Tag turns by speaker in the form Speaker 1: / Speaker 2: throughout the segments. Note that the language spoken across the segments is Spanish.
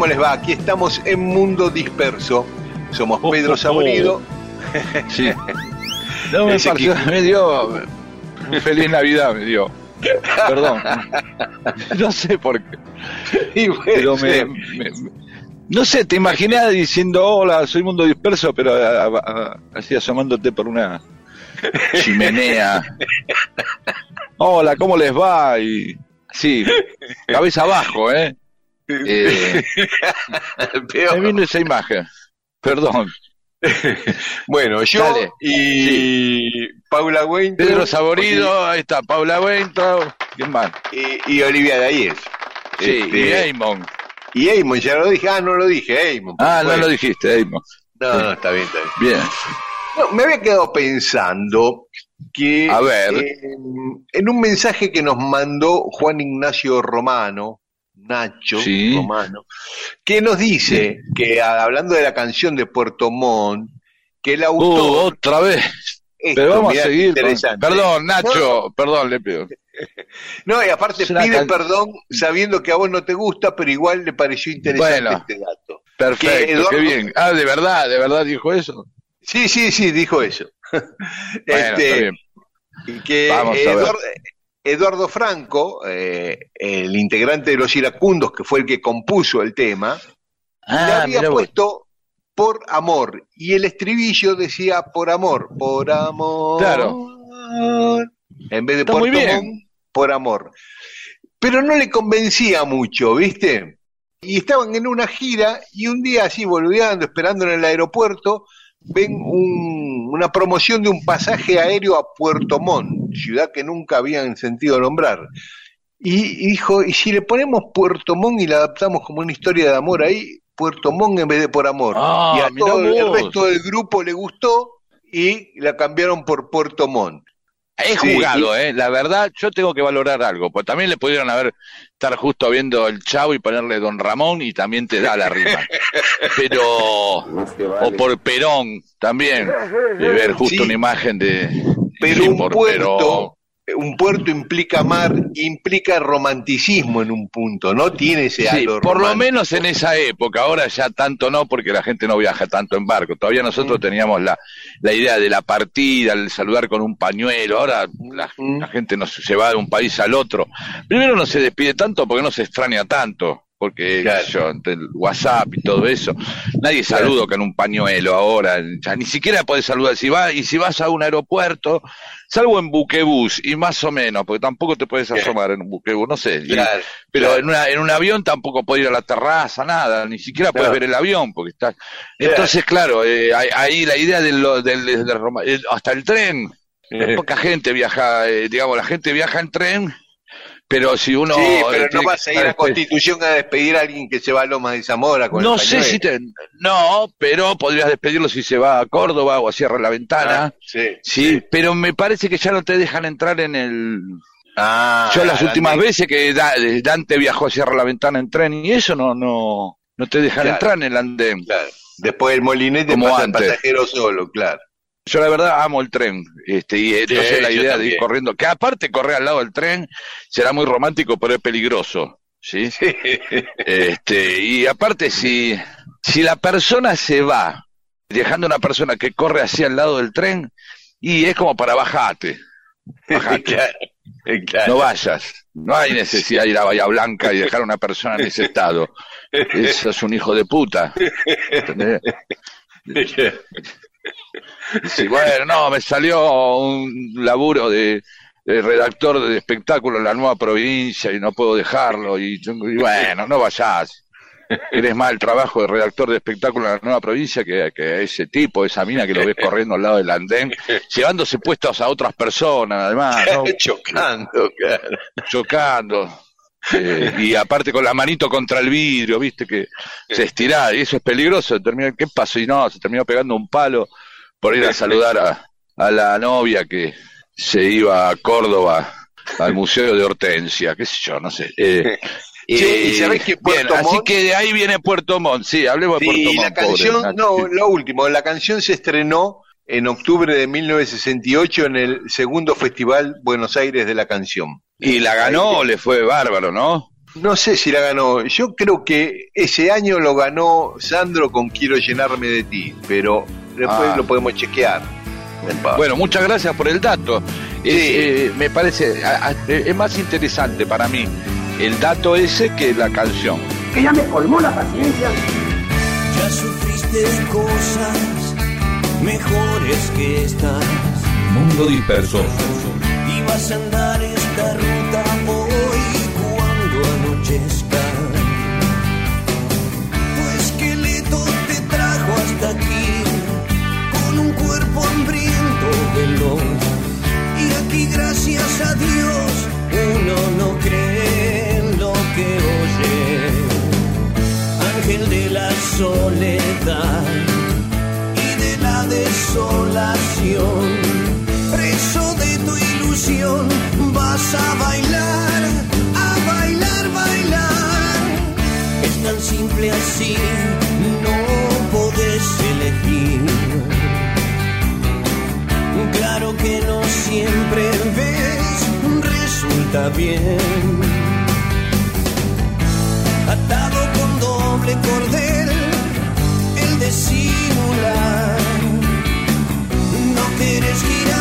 Speaker 1: ¿Cómo les va? Aquí estamos en Mundo Disperso. Somos Pedro Saborido.
Speaker 2: Sí. No me
Speaker 1: que-
Speaker 2: me dio. Feliz Navidad me dio. Perdón. No sé por qué.
Speaker 1: Y bueno,
Speaker 2: Pero me,
Speaker 1: sí.
Speaker 2: me- me- no sé, te imaginé diciendo hola, soy mundo disperso, pero a- a- a- así asomándote por una chimenea. Hola, ¿cómo les va? Y sí, cabeza abajo, ¿eh? Eh, me vino esa imagen. Perdón.
Speaker 1: Bueno, yo
Speaker 2: Dale.
Speaker 1: y Paula Wayne
Speaker 2: Pedro Saborido, ahí está, Paula Weintraub, ¿quién más?
Speaker 1: y, y Olivia Dayes.
Speaker 2: Sí,
Speaker 1: Este,
Speaker 2: y Eamon.
Speaker 1: y Eamon, ya lo dije. Ah, no lo dije, Eamon.
Speaker 2: Ah, no lo dijiste, Eamon.
Speaker 1: No, no, está bien, está bien.
Speaker 2: Bien.
Speaker 1: No, me había quedado pensando que
Speaker 2: A ver.
Speaker 1: eh, en un mensaje que nos mandó Juan Ignacio Romano, Nacho
Speaker 2: Sí.
Speaker 1: Romano, que nos dice que a- hablando de la canción de Puerto Montt, que el
Speaker 2: Uh,
Speaker 1: autor
Speaker 2: otra vez.
Speaker 1: esto,
Speaker 2: Pero vamos
Speaker 1: mirá
Speaker 2: a seguir. con-
Speaker 1: interesante.
Speaker 2: Perdón, Nacho, perdón, le pido.
Speaker 1: No, y aparte pide
Speaker 2: can-
Speaker 1: perdón sabiendo que a vos no te gusta, pero igual le pareció interesante
Speaker 2: Bueno.
Speaker 1: este dato.
Speaker 2: Perfecto,
Speaker 1: Que Eduardo-
Speaker 2: qué bien. Ah, de verdad, de verdad dijo eso.
Speaker 1: Sí, sí, sí, dijo eso.
Speaker 2: Bueno,
Speaker 1: Este,
Speaker 2: está bien.
Speaker 1: que
Speaker 2: Vamos a ver.
Speaker 1: Eduardo, Franco, eh, el integrante de los iracundos, que fue el que compuso el tema, le
Speaker 2: Ah,
Speaker 1: había
Speaker 2: mira vos.
Speaker 1: puesto por amor. Y el estribillo decía por amor, por amor.
Speaker 2: Claro.
Speaker 1: En vez de
Speaker 2: Está
Speaker 1: por
Speaker 2: muy bien.
Speaker 1: Montt, por amor. Pero no le convencía mucho, ¿viste? Y estaban en una gira y un día así, boludeando, esperando en el aeropuerto, ven un- una promoción de un pasaje aéreo a Puerto Montt, ciudad que nunca habían sentido nombrar. Y, y dijo, ¿y si le ponemos Puerto Montt y la adaptamos como una historia de amor ahí? Puerto Montt en vez de por amor.
Speaker 2: Ah,
Speaker 1: y a todo el resto del grupo le gustó y la cambiaron por Puerto Montt.
Speaker 2: He
Speaker 1: Sí,
Speaker 2: jugado, ¿eh? La verdad, yo tengo que valorar algo. Pues también le pudieron haber estar justo viendo el Chavo y ponerle Don Ramón y también te da la rima. Pero. O por Perón también. De ver justo
Speaker 1: Sí.
Speaker 2: una imagen de.
Speaker 1: Pero
Speaker 2: sí,
Speaker 1: un
Speaker 2: por
Speaker 1: puerto, un puerto implica mar, implica romanticismo en un punto, ¿no? Tiene ese
Speaker 2: Sí, por lo menos en esa época, ahora ya tanto no, porque la gente no viaja tanto en barco. Todavía nosotros
Speaker 1: Mm.
Speaker 2: teníamos la, la idea de la partida, el saludar con un pañuelo. Ahora la,
Speaker 1: Mm.
Speaker 2: la gente no se se va de un país al otro. Primero no se despide tanto porque no se extraña tanto, porque
Speaker 1: Claro.
Speaker 2: yo, entre el WhatsApp y todo eso, nadie saluda con un pañuelo ahora, ya ni siquiera puedes saludar. Si vas, y si vas a un aeropuerto, salvo en buquebús, y más o menos, porque tampoco te puedes asomar en un buquebús, no sé. y-
Speaker 1: Claro,
Speaker 2: pero
Speaker 1: claro.
Speaker 2: en, una, en un avión tampoco puedes ir a la terraza, nada, ni siquiera puedes ver el avión, porque está. Entonces, claro, eh, ahí, la idea del, del, del- del eh, hasta el tren,
Speaker 1: Eh,
Speaker 2: poca gente viaja, eh, digamos, la gente viaja en tren, pero si uno.
Speaker 1: sí,
Speaker 2: eh,
Speaker 1: pero no
Speaker 2: tiene
Speaker 1: vas a ir a
Speaker 2: después-
Speaker 1: Constitución a despedir a alguien que se va a Lomas de Zamora con
Speaker 2: No
Speaker 1: el
Speaker 2: sé si te. No, pero podrías despedirlo si se va a Córdoba o a Cierra la Ventana.
Speaker 1: Ah, sí.
Speaker 2: Sí, pero me parece que ya no te dejan entrar en el.
Speaker 1: Ah,
Speaker 2: Yo las últimas
Speaker 1: Dante.
Speaker 2: veces que Da- Dante viajó a Cierra la Ventana en tren y eso no no no te dejan
Speaker 1: Claro.
Speaker 2: entrar en el andén.
Speaker 1: Claro. Después el molinete
Speaker 2: Como
Speaker 1: pasa
Speaker 2: antes.
Speaker 1: el pasajero solo, claro.
Speaker 2: Yo la verdad amo el tren, este, y eh,
Speaker 1: Sí,
Speaker 2: entonces la idea de ir corriendo, que aparte correr al lado del tren será muy romántico, pero es peligroso, ¿sí? Este, y aparte si, si la persona se va, dejando a una persona que corre así al lado del tren, y es como para bajarte, bajate,
Speaker 1: Claro, claro.
Speaker 2: no vayas, no hay necesidad de ir a Bahía Blanca y dejar a una persona en ese estado, eso es un hijo de puta, ¿entendés? Sí, bueno, no, me salió un laburo de, de redactor de espectáculo en la nueva provincia y no puedo dejarlo. Y, y bueno, no vayas. Eres más el trabajo de redactor de espectáculo en la nueva provincia que, que ese tipo, esa mina que lo ves corriendo al lado del andén, llevándose puestos a otras personas, además, ¿no?
Speaker 1: Chocando,
Speaker 2: chocando. Eh, y aparte con la manito contra el vidrio, viste, que se estira, y eso es peligroso. Termina, ¿Qué pasó? Y no, se terminó pegando un palo por ir a saludar a, a la novia que se iba a Córdoba al Museo de Hortensia, qué sé yo, no sé. Eh,
Speaker 1: ¿y sabés que
Speaker 2: bien,
Speaker 1: Puerto
Speaker 2: así
Speaker 1: Montt-
Speaker 2: que de ahí viene Puerto Montt, sí, hablemos de
Speaker 1: Sí,
Speaker 2: Puerto
Speaker 1: y la
Speaker 2: Montt. pobre
Speaker 1: canción, no, lo último, la canción se estrenó en octubre de 1968 en el segundo Festival Buenos Aires de la Canción.
Speaker 2: Y la ganó, le fue bárbaro, ¿no?
Speaker 1: No sé si la ganó, yo creo que ese año lo ganó Sandro con Quiero llenarme de ti, pero después
Speaker 2: Ah.
Speaker 1: lo podemos chequear.
Speaker 2: Bueno, muchas gracias por el dato. Eh, me parece, a- a- es más interesante para mí el dato ese que la canción.
Speaker 3: que ya me colmó la paciencia.
Speaker 4: Ya sufriste cosas mejores que estas
Speaker 5: Mundo disperso.
Speaker 4: y vas a andar esta ruta hoy cuando anochezca. Tu esqueleto te trajo hasta aquí con un cuerpo hambriento veloz y aquí gracias a Dios uno no cree desolación. Preso de tu ilusión, vas a bailar, a bailar, bailar. Es tan simple así, no podés elegir. Claro que no siempre ves, resulta bien atado con doble cordel, No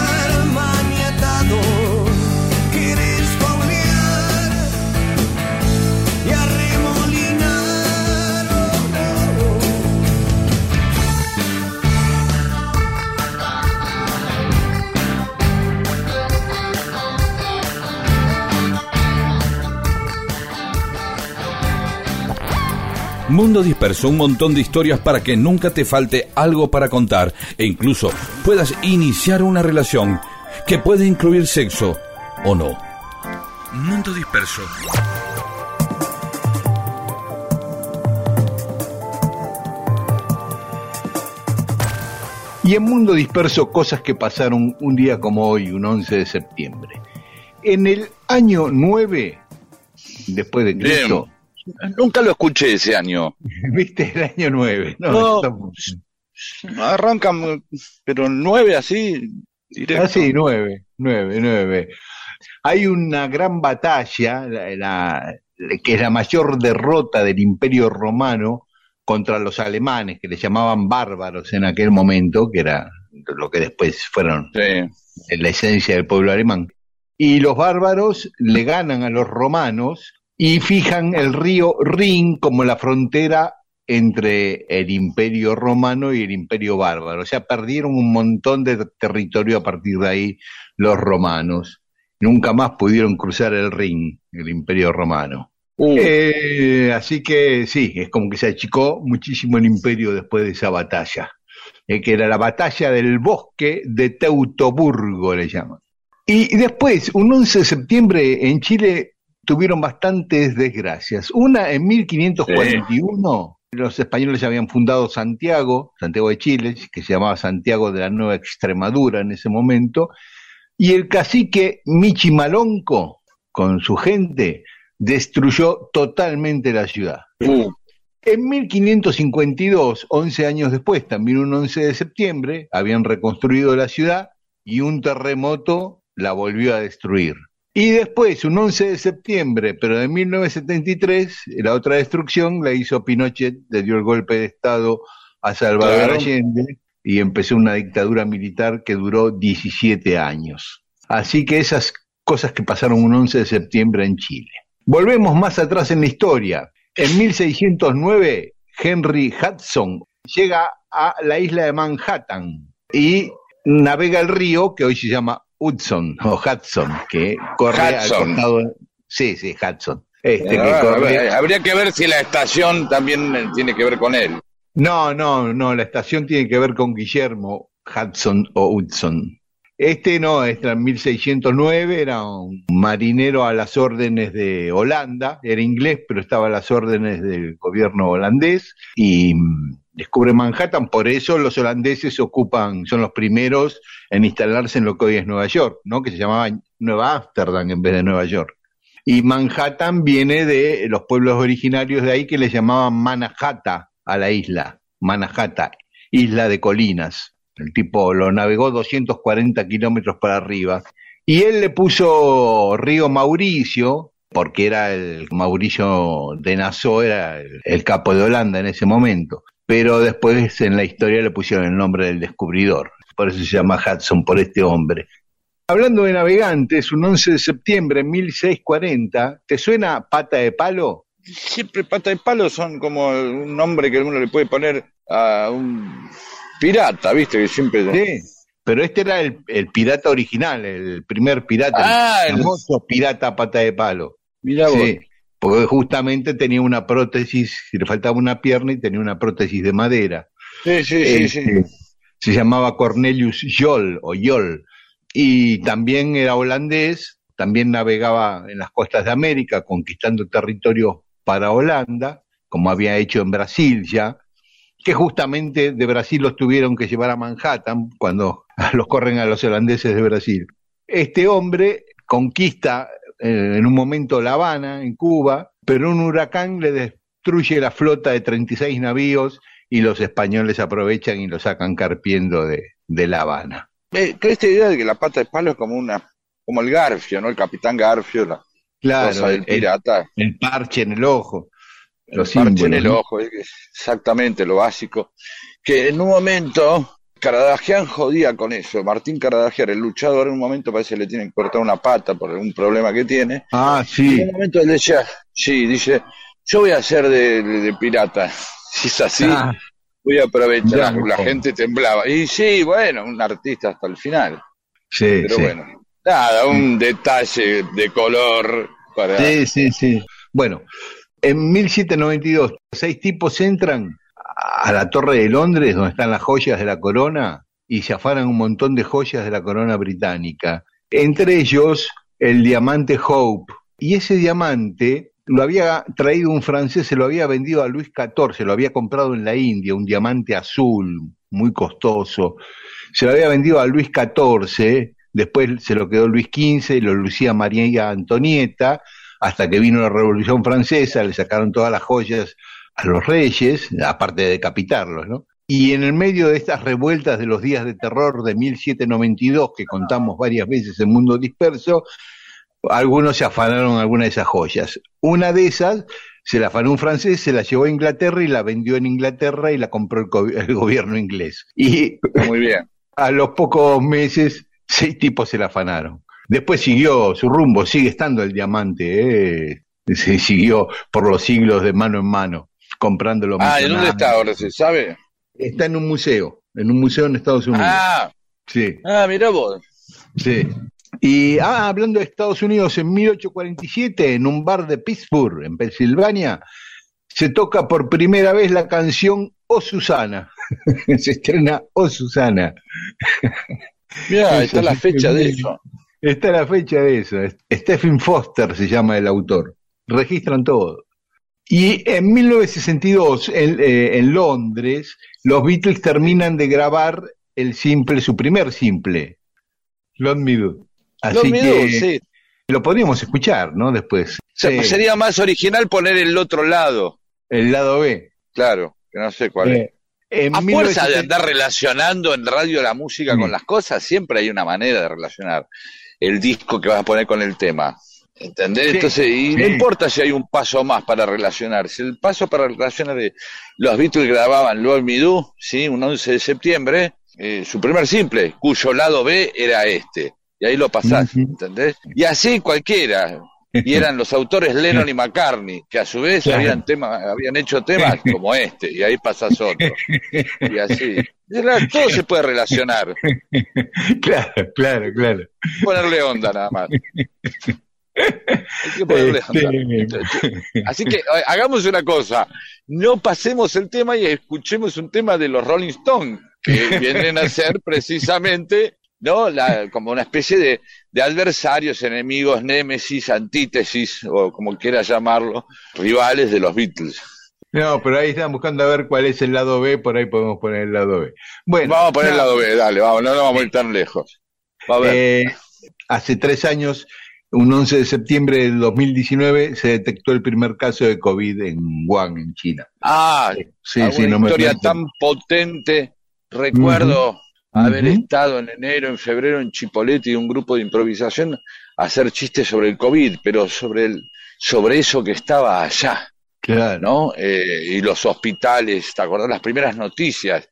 Speaker 5: Mundo disperso, un montón de historias para que nunca te falte algo para contar e incluso puedas iniciar una relación que puede incluir sexo o no. Mundo disperso.
Speaker 1: Y en Mundo Disperso, cosas que pasaron un día como hoy, un 11 de septiembre. En el año 9, después de Cristo,
Speaker 2: Nunca lo escuché ese año.
Speaker 1: ¿viste? El año 9. No,
Speaker 2: No. Arrancan, pero nueve así, directo.
Speaker 1: Ah, sí, 9, 9, 9. Hay una gran batalla, la- la- que es la mayor derrota del Imperio Romano contra los alemanes, que le llamaban bárbaros en aquel momento, que era lo que después fueron
Speaker 2: Sí.
Speaker 1: la esencia del pueblo alemán. Y los bárbaros le ganan a los romanos y fijan el río Rin como la frontera entre el imperio romano y el imperio bárbaro. O sea, perdieron un montón de territorio a partir de ahí los romanos. Nunca más pudieron cruzar el Rin, el imperio romano.
Speaker 2: Uh,
Speaker 1: Eh, así que sí, es como que se achicó muchísimo el imperio después de esa batalla, eh, que era la batalla del bosque de Teutoburgo, le llaman. Y después, un 11 de septiembre en Chile tuvieron bastantes desgracias. Una en 1541, los españoles habían fundado Santiago, Santiago de Chile, que se llamaba Santiago de la Nueva Extremadura en ese momento, y el cacique Michimalonco, con su gente, destruyó totalmente la ciudad.
Speaker 2: uh,
Speaker 1: En 1552, 11 años después, también un 11 de septiembre, habían reconstruido la ciudad y un terremoto la volvió a destruir. Y después, un 11 de septiembre, pero de 1973, la otra destrucción la hizo Pinochet, le dio el golpe de Estado a Salvador
Speaker 2: Claro.
Speaker 1: Allende y empezó una dictadura militar que duró 17 años. Así que esas cosas que pasaron un 11 de septiembre en Chile. Volvemos más atrás en la historia. En 1609, Henry Hudson llega a la isla de Manhattan y navega el río que hoy se llama Hudson o Hudson, que corre al costado. Sí, sí, Hudson. Este, que corre-
Speaker 2: Habría que ver si la estación también eh, tiene que ver con él.
Speaker 1: No, no, no, la estación tiene que ver con Guillermo Hudson o Hudson. Este no, este en 1609 era un marinero a las órdenes de Holanda, era inglés, pero estaba a las órdenes del gobierno holandés y mm, descubre Manhattan, por eso los holandeses ocupan, son los primeros en instalarse en lo que hoy es Nueva York, ¿no? que se llamaba Nueva Ámsterdam en vez de Nueva York. Y Manhattan viene de los pueblos originarios de ahí que le llamaban Manhattan a la isla, Manhattan, isla de colinas. El tipo lo navegó 240 kilómetros para arriba. Y él le puso Río Mauricio, porque era el Mauricio de Nassau, era el, el capo de Holanda en ese momento. Pero después en la historia le pusieron el nombre del descubridor. Por eso se llama Hudson, por este hombre. Hablando de navegantes, un 11 de septiembre de 1640, ¿te suena pata de palo?
Speaker 2: Siempre pata de palo son como un nombre que uno le puede poner a un pirata, ¿viste? Que siempre.
Speaker 1: Sí, pero este era el, el pirata original, el primer pirata,
Speaker 2: Ah,
Speaker 1: el famoso pirata pata de palo.
Speaker 2: Mirá vos.
Speaker 1: Sí, porque justamente tenía una prótesis, le faltaba una pierna y tenía una prótesis de madera.
Speaker 2: Sí, sí, sí, sí.
Speaker 1: Este, Se llamaba Cornelius Jol o Jol. Y también era holandés, también navegaba en las costas de América, conquistando territorios para Holanda, como había hecho en Brasil ya, que justamente de Brasil los tuvieron que llevar a Manhattan cuando los corren a los holandeses de Brasil. Este hombre conquista eh, en un momento La Habana, en Cuba, pero un huracán le destruye la flota de 36 navíos y los españoles aprovechan y lo sacan carpiendo de, de La Habana.
Speaker 2: Eh, esta idea de que la pata de palo es como una, como el Garfio, ¿no? El capitán Garfio, la
Speaker 1: Claro,
Speaker 2: cosa del
Speaker 1: el,
Speaker 2: pirata.
Speaker 1: el parche en el ojo,
Speaker 2: el
Speaker 1: los
Speaker 2: parche en el
Speaker 1: ¿no?
Speaker 2: ojo, es exactamente lo básico. Que en un momento Caradagian jodía con eso. Martín Caradagian, el luchador, en un momento parece que le tienen que cortar una pata por algún problema que tiene.
Speaker 1: Ah,
Speaker 2: Y
Speaker 1: sí,
Speaker 2: en un momento él decía, sí, dice, yo voy a ser de, de- de pirata. Si es así,
Speaker 1: Ah,
Speaker 2: voy a aprovechar. La, gente temblaba. Y sí, bueno, un artista hasta el final.
Speaker 1: sí,
Speaker 2: Pero
Speaker 1: sí.
Speaker 2: bueno, nada, un detalle de color para...
Speaker 1: Sí, sí, sí. Bueno, en 1792, seis tipos entran a la Torre de Londres, donde están las joyas de la corona, y se afanan un montón de joyas de la corona británica. Entre ellos, el diamante Hope. Y ese diamante lo había traído un francés, se lo había vendido a Luis XIV, lo había comprado en la India, un diamante azul, muy costoso. Se lo había vendido a Luis XIV, después se lo quedó Luis XV y lo lucía María Antonieta, hasta que vino la Revolución Francesa, le sacaron todas las joyas a los reyes, aparte de decapitarlos, ¿no? Y en el medio de estas revueltas de los días de terror de 1792, que contamos varias veces en Mundo Disperso, algunos se afanaron alguna de esas joyas. Una de esas se la afanó un francés, se la llevó a Inglaterra y la vendió en Inglaterra y la compró el, el gobierno inglés. Y
Speaker 2: Muy bien.
Speaker 1: a los pocos meses, seis tipos se la afanaron. Después siguió su rumbo, sigue estando el diamante, ¿eh? se siguió por los siglos de mano en mano, comprando lo
Speaker 2: Ah, ¿y dónde está ahora? ¿Se sabe?
Speaker 1: Está en un museo, en un museo en Estados Unidos.
Speaker 2: Ah,
Speaker 1: Sí,
Speaker 2: ah, mirá vos.
Speaker 1: sí. Y ah, hablando de Estados Unidos, en 1847, en un bar de Pittsburgh, en Pensilvania, se toca por primera vez la canción Oh Susana. se estrena Oh Susana. Eso
Speaker 2: está la fecha de eso.
Speaker 1: Está la fecha de eso. Stephen Foster se llama el autor. Registran todo. Y en 1962, en, eh, en Londres, los Beatles terminan de grabar el simple, su primer simple, Love Me Do. Así
Speaker 2: Lo miró,
Speaker 1: que
Speaker 2: sí.
Speaker 1: lo podríamos escuchar, ¿no? Después.
Speaker 2: Se-
Speaker 1: Sí.
Speaker 2: Sería más original poner el otro lado.
Speaker 1: El lado B.
Speaker 2: Claro, que no sé cuál es.
Speaker 1: Eh, en
Speaker 2: A fuerza de
Speaker 1: 1970
Speaker 2: andar relacionando en radio la música
Speaker 1: Mm.
Speaker 2: con las cosas, siempre hay una manera de relacionar el disco que vas a poner con el tema. ¿Entendés?
Speaker 1: Sí,
Speaker 2: Entonces, y no importa si hay un paso más para relacionar. Si el paso para relacionar de los Beatles grababan Love Me Do, ¿sí? un 11 de septiembre, eh, su primer simple, cuyo lado B era este. Y ahí lo pasás. ¿entendés? Y así cualquiera. Y eran los autores Lennon y McCartney, que a su vez
Speaker 1: Claro.
Speaker 2: habían, tema, habían hecho temas como este, y ahí pasás otro. Y así. Todo se puede relacionar.
Speaker 1: Claro, claro, claro.
Speaker 2: Ponerle onda nada más. Hay que ponerle onda.
Speaker 1: Este,
Speaker 2: Así que eh, hagamos una cosa, no pasemos el tema y escuchemos un tema de los Rolling Stones, que vienen a ser precisamente, ¿no? La, como una especie de, de adversarios, enemigos, némesis, antítesis, o como quiera llamarlo, rivales de los Beatles.
Speaker 1: No, pero ahí están buscando a ver cuál es el lado B, por ahí podemos poner el lado B. Bueno,
Speaker 2: Vamos a poner el lado B, dale, vamos, no nos vamos a ir tan lejos. A ver.
Speaker 1: eh, hace tres años, un 11 de septiembre del 2019, se detectó el primer caso de COVID en Wuhan, en China.
Speaker 2: ah,
Speaker 1: Sí, sí, no me
Speaker 2: historia
Speaker 1: cuento.
Speaker 2: tan potente. Recuerdo haber estado en enero, en febrero en Chipolete y un grupo de improvisación a hacer chistes sobre el COVID, pero sobre el, sobre eso que estaba allá,
Speaker 1: Claro,
Speaker 2: ¿no? Eh, y los hospitales, ¿te acordás las primeras noticias?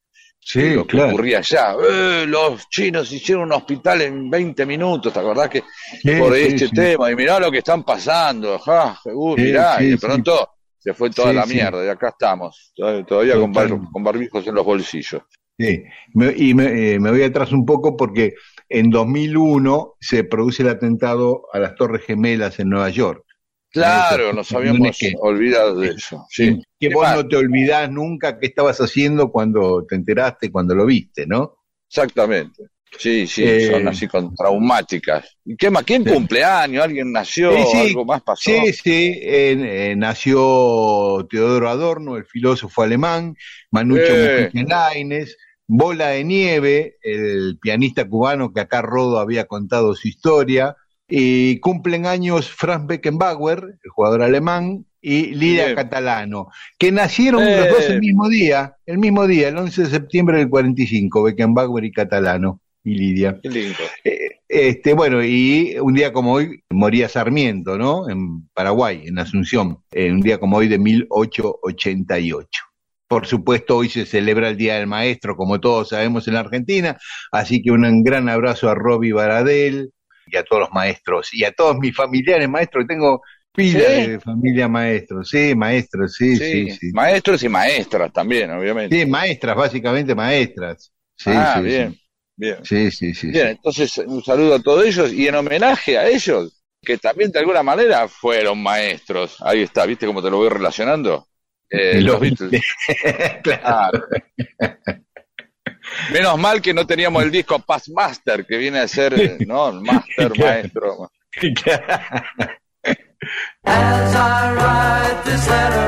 Speaker 1: Sí,
Speaker 2: lo que
Speaker 1: claro.
Speaker 2: ocurría allá. Eh, los chinos hicieron un hospital en 20 minutos, ¿te acordás que
Speaker 1: Sí,
Speaker 2: por
Speaker 1: sí,
Speaker 2: este
Speaker 1: sí.
Speaker 2: tema? Y mirá lo que están pasando, ja, uh, mirá, y de pronto se fue toda la mierda, y acá estamos, todavía, con, bar- con barbijos en los bolsillos.
Speaker 1: Sí, me- y me, eh, me voy atrás un poco porque en 2001 se produce el atentado a las Torres Gemelas en Nueva York.
Speaker 2: Claro, nos
Speaker 1: no
Speaker 2: habíamos olvidado de eso. Sí.
Speaker 1: Que
Speaker 2: ¿Qué
Speaker 1: vos no te olvidás nunca qué estabas haciendo cuando te enteraste, cuando lo viste, ¿no?
Speaker 2: Exactamente. Sí, sí,
Speaker 1: Eh,
Speaker 2: son así con traumáticas. ¿Y qué más? ¿Quién
Speaker 1: Sí.
Speaker 2: cumpleaños? ¿Alguien nació?
Speaker 1: Sí, sí.
Speaker 2: ¿Algo más pasó?
Speaker 1: Sí, sí, eh, nació Teodoro Adorno, el filósofo alemán, Manucho
Speaker 2: Eh.
Speaker 1: Mujica Bola de Nieve, el pianista cubano que acá Rodo había contado su historia, y cumplen años Franz Beckenbauer, el jugador alemán, y Lidia
Speaker 2: Bien.
Speaker 1: Catalano, que nacieron
Speaker 2: Eh.
Speaker 1: los dos el mismo día, el mismo día, el 11 de septiembre del 45, Beckenbauer y Catalano, y Lidia.
Speaker 2: Qué lindo.
Speaker 1: Eh, Este, bueno, y un día como hoy moría Sarmiento, ¿no? En Paraguay, en Asunción, eh, un día como hoy de 1888. Por supuesto, hoy se celebra el Día del Maestro, como todos sabemos en la Argentina, así que un gran abrazo a Roby Baradel y a todos los maestros y a todos mis familiares maestros, que tengo pila
Speaker 2: ¿Sí?
Speaker 1: de familia maestros, sí, maestros, sí, sí, sí.
Speaker 2: Maestros y maestras también, obviamente.
Speaker 1: Sí, maestras, básicamente maestras. Sí,
Speaker 2: ah, bien, bien.
Speaker 1: Sí, sí, sí,
Speaker 2: Bien, entonces un saludo a todos ellos y en homenaje a ellos, que también de alguna manera fueron maestros. Ahí está, ¿viste cómo te lo voy relacionando? Eh, los Beatles.
Speaker 1: Claro.
Speaker 2: Menos mal que no teníamos el disco Past Master, que viene a ser, ¿no? Master, maestro.
Speaker 6: As I write this letter,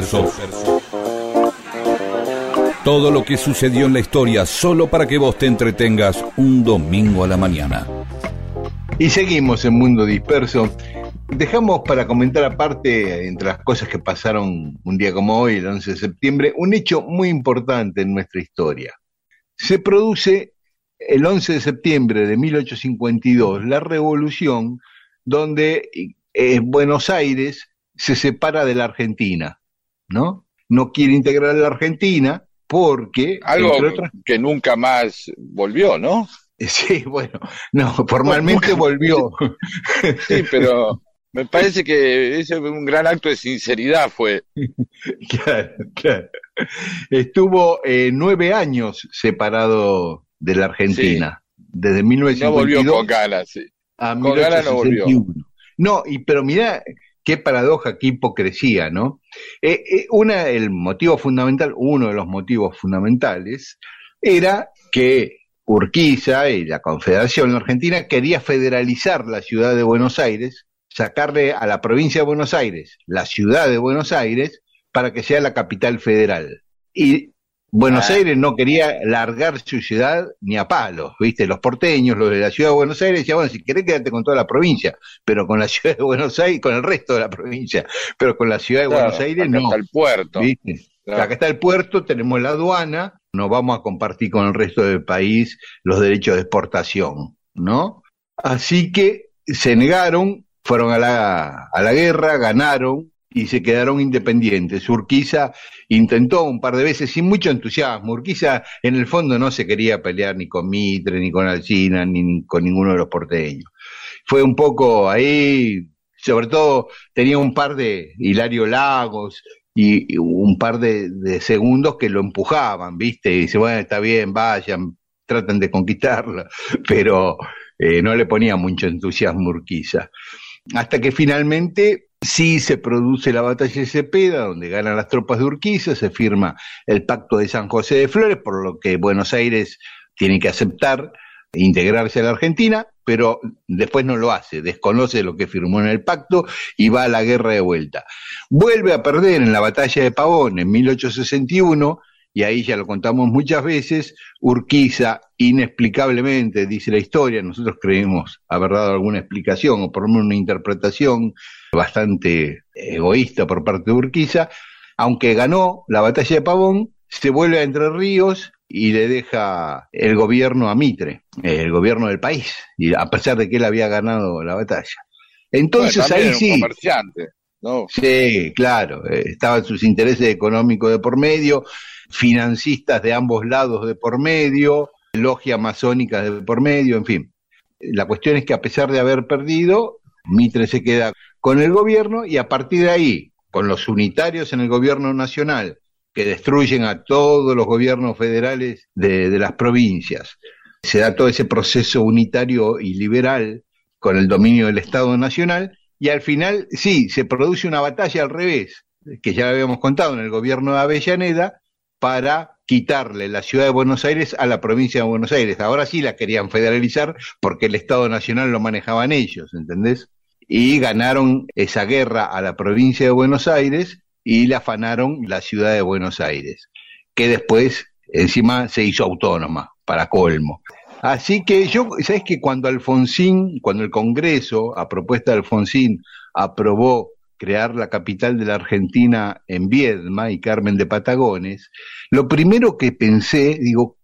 Speaker 4: disperso. Todo lo que sucedió en la historia solo para que vos te entretengas un domingo a la mañana.
Speaker 1: Y seguimos en Mundo Disperso. Dejamos para comentar aparte, entre las cosas que pasaron un día como hoy, el 11 de septiembre, un hecho muy importante en nuestra historia. Se produce el 11 de septiembre de 1852 la revolución donde eh, Buenos Aires se separa de la Argentina, ¿no? No quiere integrar a la Argentina porque,
Speaker 2: Algo
Speaker 1: entre otras
Speaker 2: que nunca más volvió, ¿no?
Speaker 1: Sí, bueno, no, formalmente volvió.
Speaker 2: Sí, pero me parece que ese fue un gran acto de sinceridad fue.
Speaker 1: Claro, claro. Estuvo eh, nueve años separado de la Argentina, desde
Speaker 2: No volvió
Speaker 1: 1952
Speaker 2: con ganas, sí.
Speaker 1: a
Speaker 2: con ganas no volvió.
Speaker 1: 1861. No, y, pero mira qué paradoja, qué hipocresía, ¿no? Eh, eh, una, el motivo fundamental, uno de los motivos fundamentales, era que Urquiza y la Confederación Argentina quería federalizar la ciudad de Buenos Aires, sacarle a la provincia de Buenos Aires la ciudad de Buenos Aires para que sea la capital federal. Y Buenos
Speaker 2: Ah.
Speaker 1: Aires no quería largar su ciudad ni a palos, ¿viste? Los porteños, los de la ciudad de Buenos Aires, decían, bueno, si querés quedarte con toda la provincia, pero con la ciudad de Buenos Aires, con el resto de la provincia, pero con la ciudad de
Speaker 2: Claro,
Speaker 1: Buenos Aires
Speaker 2: acá
Speaker 1: no.
Speaker 2: está el puerto.
Speaker 1: ¿viste?
Speaker 2: Claro.
Speaker 1: Acá está el puerto, tenemos la aduana, no vamos a compartir con el resto del país los derechos de exportación, ¿no? Así que se negaron, fueron a la, a la guerra, ganaron y se quedaron independientes. Urquiza intentó un par de veces sin mucho entusiasmo. Urquiza en el fondo no se quería pelear ni con Mitre, ni con Alcina, ni con ninguno de los porteños. Fue un poco ahí, sobre todo tenía un par de Hilario Lagos y, un par de, segundos que lo empujaban, ¿viste? Y dice, bueno, está bien, vayan, traten de conquistarla, pero eh, no le ponía mucho entusiasmo Urquiza. Hasta que finalmente sí se produce la batalla de Cepeda, donde ganan las tropas de Urquiza, se firma el pacto de San José de Flores, por lo que Buenos Aires tiene que aceptar integrarse a la Argentina, pero después no lo hace, desconoce lo que firmó en el pacto y va a la guerra de vuelta. Vuelve a perder en la batalla de Pavón en 1861, y ahí ya lo contamos muchas veces, Urquiza inexplicablemente, dice la historia, nosotros creemos haber dado alguna explicación o por lo menos una interpretación bastante egoísta por parte de Urquiza, aunque ganó la batalla de Pavón, se vuelve a Entre Ríos y le deja el gobierno a Mitre, el gobierno del país, y a pesar de que él había ganado la batalla. Entonces
Speaker 2: Bueno,
Speaker 1: ahí
Speaker 2: era un
Speaker 1: sí,
Speaker 2: comerciante, ¿no?
Speaker 1: Sí, claro, eh, estaban sus intereses económicos de por medio, financistas de ambos lados de por medio, logia masónica de por medio, en fin. La cuestión es que a pesar de haber perdido, Mitre se queda con el gobierno y a partir de ahí, con los unitarios en el gobierno nacional, que destruyen a todos los gobiernos federales de, las provincias, se da todo ese proceso unitario y liberal con el dominio del Estado Nacional, y al final, sí, se produce una batalla al revés, que ya habíamos contado en el gobierno de Avellaneda, para quitarle la ciudad de Buenos Aires a la provincia de Buenos Aires. Ahora sí la querían federalizar porque el Estado Nacional lo manejaban ellos, ¿entendés? Y ganaron esa guerra a la provincia de Buenos Aires y le afanaron la ciudad de Buenos Aires, que después encima se hizo autónoma, para colmo. Así que yo, ¿sabes que cuando Alfonsín, cuando el Congreso, a propuesta de Alfonsín, aprobó crear la capital de la Argentina en Viedma y Carmen de Patagones, lo primero que pensé, digo,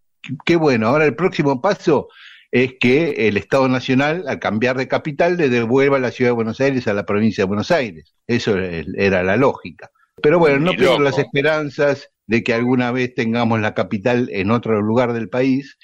Speaker 1: qué bueno, ahora el próximo paso es que el Estado Nacional, al cambiar de capital, le devuelva la ciudad de Buenos Aires a la provincia de Buenos Aires. Eso era la lógica. Pero bueno, no pierdo las esperanzas de que alguna vez tengamos la capital en otro lugar del país.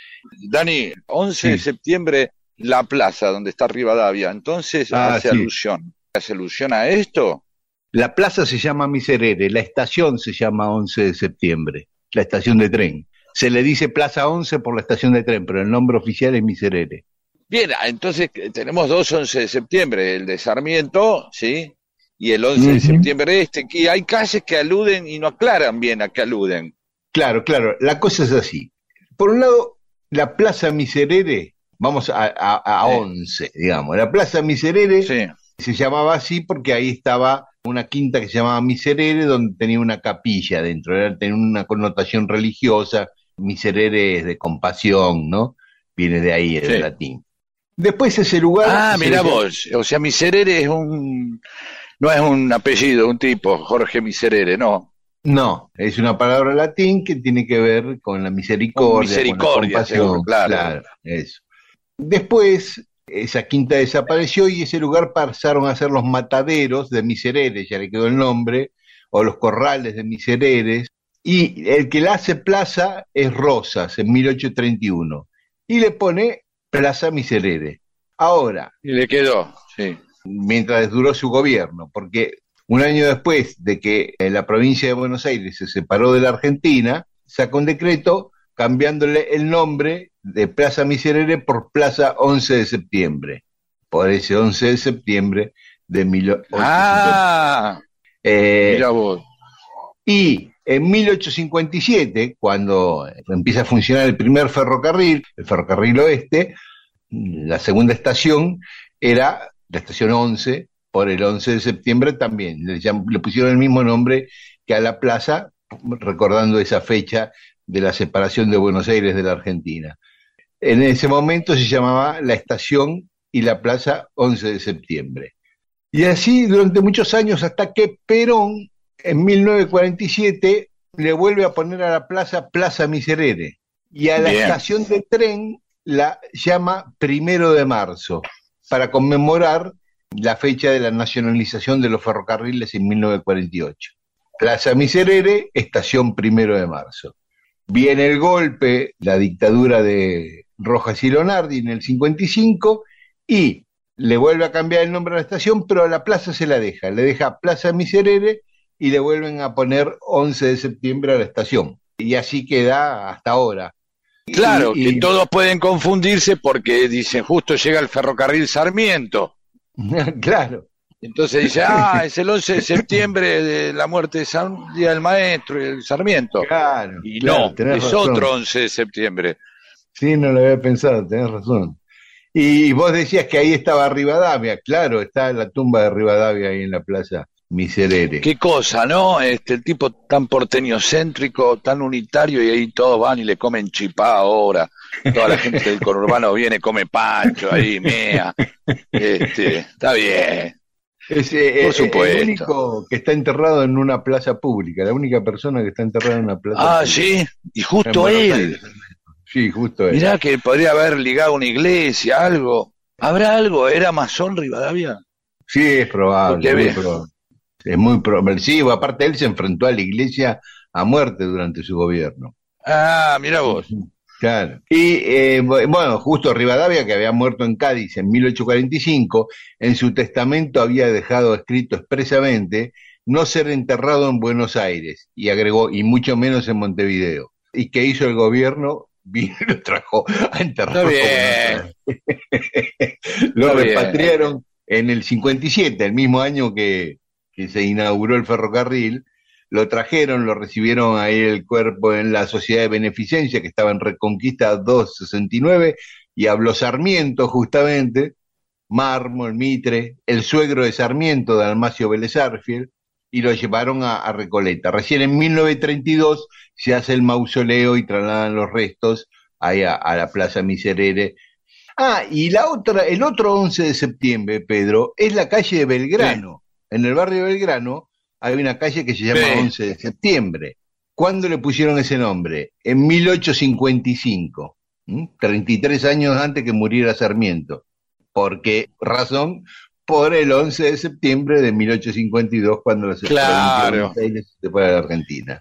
Speaker 2: Dani, 11 de septiembre, la plaza donde está Rivadavia, entonces
Speaker 1: Ah,
Speaker 2: hace
Speaker 1: sí.
Speaker 2: alusión. ¿Hace alusión a esto?
Speaker 1: La plaza se llama Miserere, la estación se llama 11 de septiembre, la estación de tren. Se le dice Plaza 11 por la estación de tren, pero el nombre oficial es Miserere.
Speaker 2: Bien, entonces eh, tenemos dos 11 de septiembre, el de Sarmiento, ¿sí? Y el 11 de septiembre este, que hay calles que aluden y no aclaran bien a qué aluden.
Speaker 1: Claro, claro, la cosa es así. Por un lado, la Plaza Miserere, vamos a, a, a
Speaker 2: Sí.
Speaker 1: 11, digamos. La Plaza Miserere
Speaker 2: Sí.
Speaker 1: se llamaba así porque ahí estaba una quinta que se llamaba Miserere, donde tenía una capilla dentro, era, tenía una connotación religiosa. Miserere es de compasión, ¿no? Viene de ahí el
Speaker 2: Sí.
Speaker 1: latín. Después ese lugar.
Speaker 2: Ah, mira vos, o sea, Miserere es un, no es un apellido, un tipo, Jorge Miserere, no.
Speaker 1: No, es una palabra latín que tiene que ver con la misericordia.
Speaker 2: Misericordia,
Speaker 1: con la compasión,
Speaker 2: seguro, claro.
Speaker 1: eso. Después, esa quinta desapareció y ese lugar pasaron a ser los mataderos de Misereres, ya le quedó el nombre, o los corrales de Misereres. Y el que la hace plaza es Rosas, en 1831. Y le pone Plaza Miserere. Ahora,
Speaker 2: Y le quedó, sí.
Speaker 1: mientras duró su gobierno, porque un año después de que eh, la provincia de Buenos Aires se separó de la Argentina, sacó un decreto cambiándole el nombre de Plaza Miserere por Plaza 11 de septiembre, por ese 11 de septiembre de 1850.
Speaker 2: Ah,
Speaker 1: Eh,
Speaker 2: mira vos.
Speaker 1: y en 1857, cuando empieza a funcionar el primer ferrocarril, el ferrocarril oeste, la segunda estación era la estación 11, por el 11 de septiembre también. Le, le pusieron el mismo nombre que a la plaza, recordando esa fecha de la separación de Buenos Aires de la Argentina. En ese momento se llamaba la estación y la plaza 11 de septiembre. Y así durante muchos años hasta que Perón en 1947 le vuelve a poner a la plaza Plaza Miserere y a la
Speaker 2: Bien.
Speaker 1: estación de tren la llama Primero de Marzo para conmemorar la fecha de la nacionalización de los ferrocarriles en 1948. Plaza Miserere, estación Primero de Marzo. Viene el golpe, la dictadura de Rojas y Lonardi en el 55 y le vuelve a cambiar el nombre a la estación, pero a la plaza se la deja, le deja Plaza Miserere y le vuelven a poner 11 de septiembre a la estación. Y así queda hasta ahora.
Speaker 2: Claro,
Speaker 1: Y- y-
Speaker 2: que todos pueden confundirse porque dicen justo llega el ferrocarril Sarmiento.
Speaker 1: claro,
Speaker 2: Entonces dice, ah, es el 11 de septiembre de la muerte de San Día del Maestro y el Sarmiento.
Speaker 1: claro.
Speaker 2: Y
Speaker 1: claro,
Speaker 2: no, es
Speaker 1: razón.
Speaker 2: otro 11 de septiembre.
Speaker 1: Sí, no lo había pensado, tenés razón. Y vos decías que ahí estaba Rivadavia, claro, está la tumba de Rivadavia ahí en la plaza Miserere.
Speaker 2: Qué cosa, ¿no? Este, el tipo tan porteño céntrico, tan unitario, y ahí todos van y le comen chipá ahora. Toda la gente del conurbano viene, come pancho ahí, mea. Este, está bien.
Speaker 1: Es, eh,
Speaker 2: Por
Speaker 1: eh,
Speaker 2: supuesto.
Speaker 1: el único que está enterrado en una plaza pública, la única persona que está enterrada en una plaza
Speaker 2: Ah,
Speaker 1: pública.
Speaker 2: sí, y justo él.
Speaker 1: Sí, justo él.
Speaker 2: Mirá que podría haber ligado una iglesia, algo. ¿Habrá algo? ¿Era masón Rivadavia?
Speaker 1: Sí, es probable. Muy probable. Es muy. Sí, aparte él se enfrentó a la iglesia a muerte durante su gobierno.
Speaker 2: Ah, mira vos.
Speaker 1: Claro. Y eh, bu- bueno, justo Rivadavia, que había muerto en Cádiz en 1845, en su testamento había dejado escrito expresamente no ser enterrado en Buenos Aires, y agregó, y mucho menos en Montevideo. ¿Y qué hizo el gobierno? Vino lo trajo a Aires. lo
Speaker 2: Está bien.
Speaker 1: repatriaron en el 57, el mismo año que, que se inauguró el ferrocarril, lo trajeron, lo recibieron ahí el cuerpo en la Sociedad de Beneficencia, que estaba en Reconquista 269, y habló Sarmiento justamente, Mármol, Mitre, el suegro de Sarmiento, Dalmacio Vélez Arfiel, y lo llevaron a, Recoleta. Recién en 1932 se hace el mausoleo y trasladan los restos ahí a, a la Plaza Miserere. Ah, y la otra, el otro 11 de septiembre, Pedro, es la calle de Belgrano. En el barrio Belgrano hay una calle que se llama
Speaker 2: Sí.
Speaker 1: 11 de septiembre. ¿Cuándo le pusieron ese nombre? En 1855, ¿m? 33 años antes que muriera Sarmiento. ¿Por qué razón? Por el 11 de septiembre de 1852, cuando la
Speaker 2: Claro.
Speaker 1: se fue a la Argentina.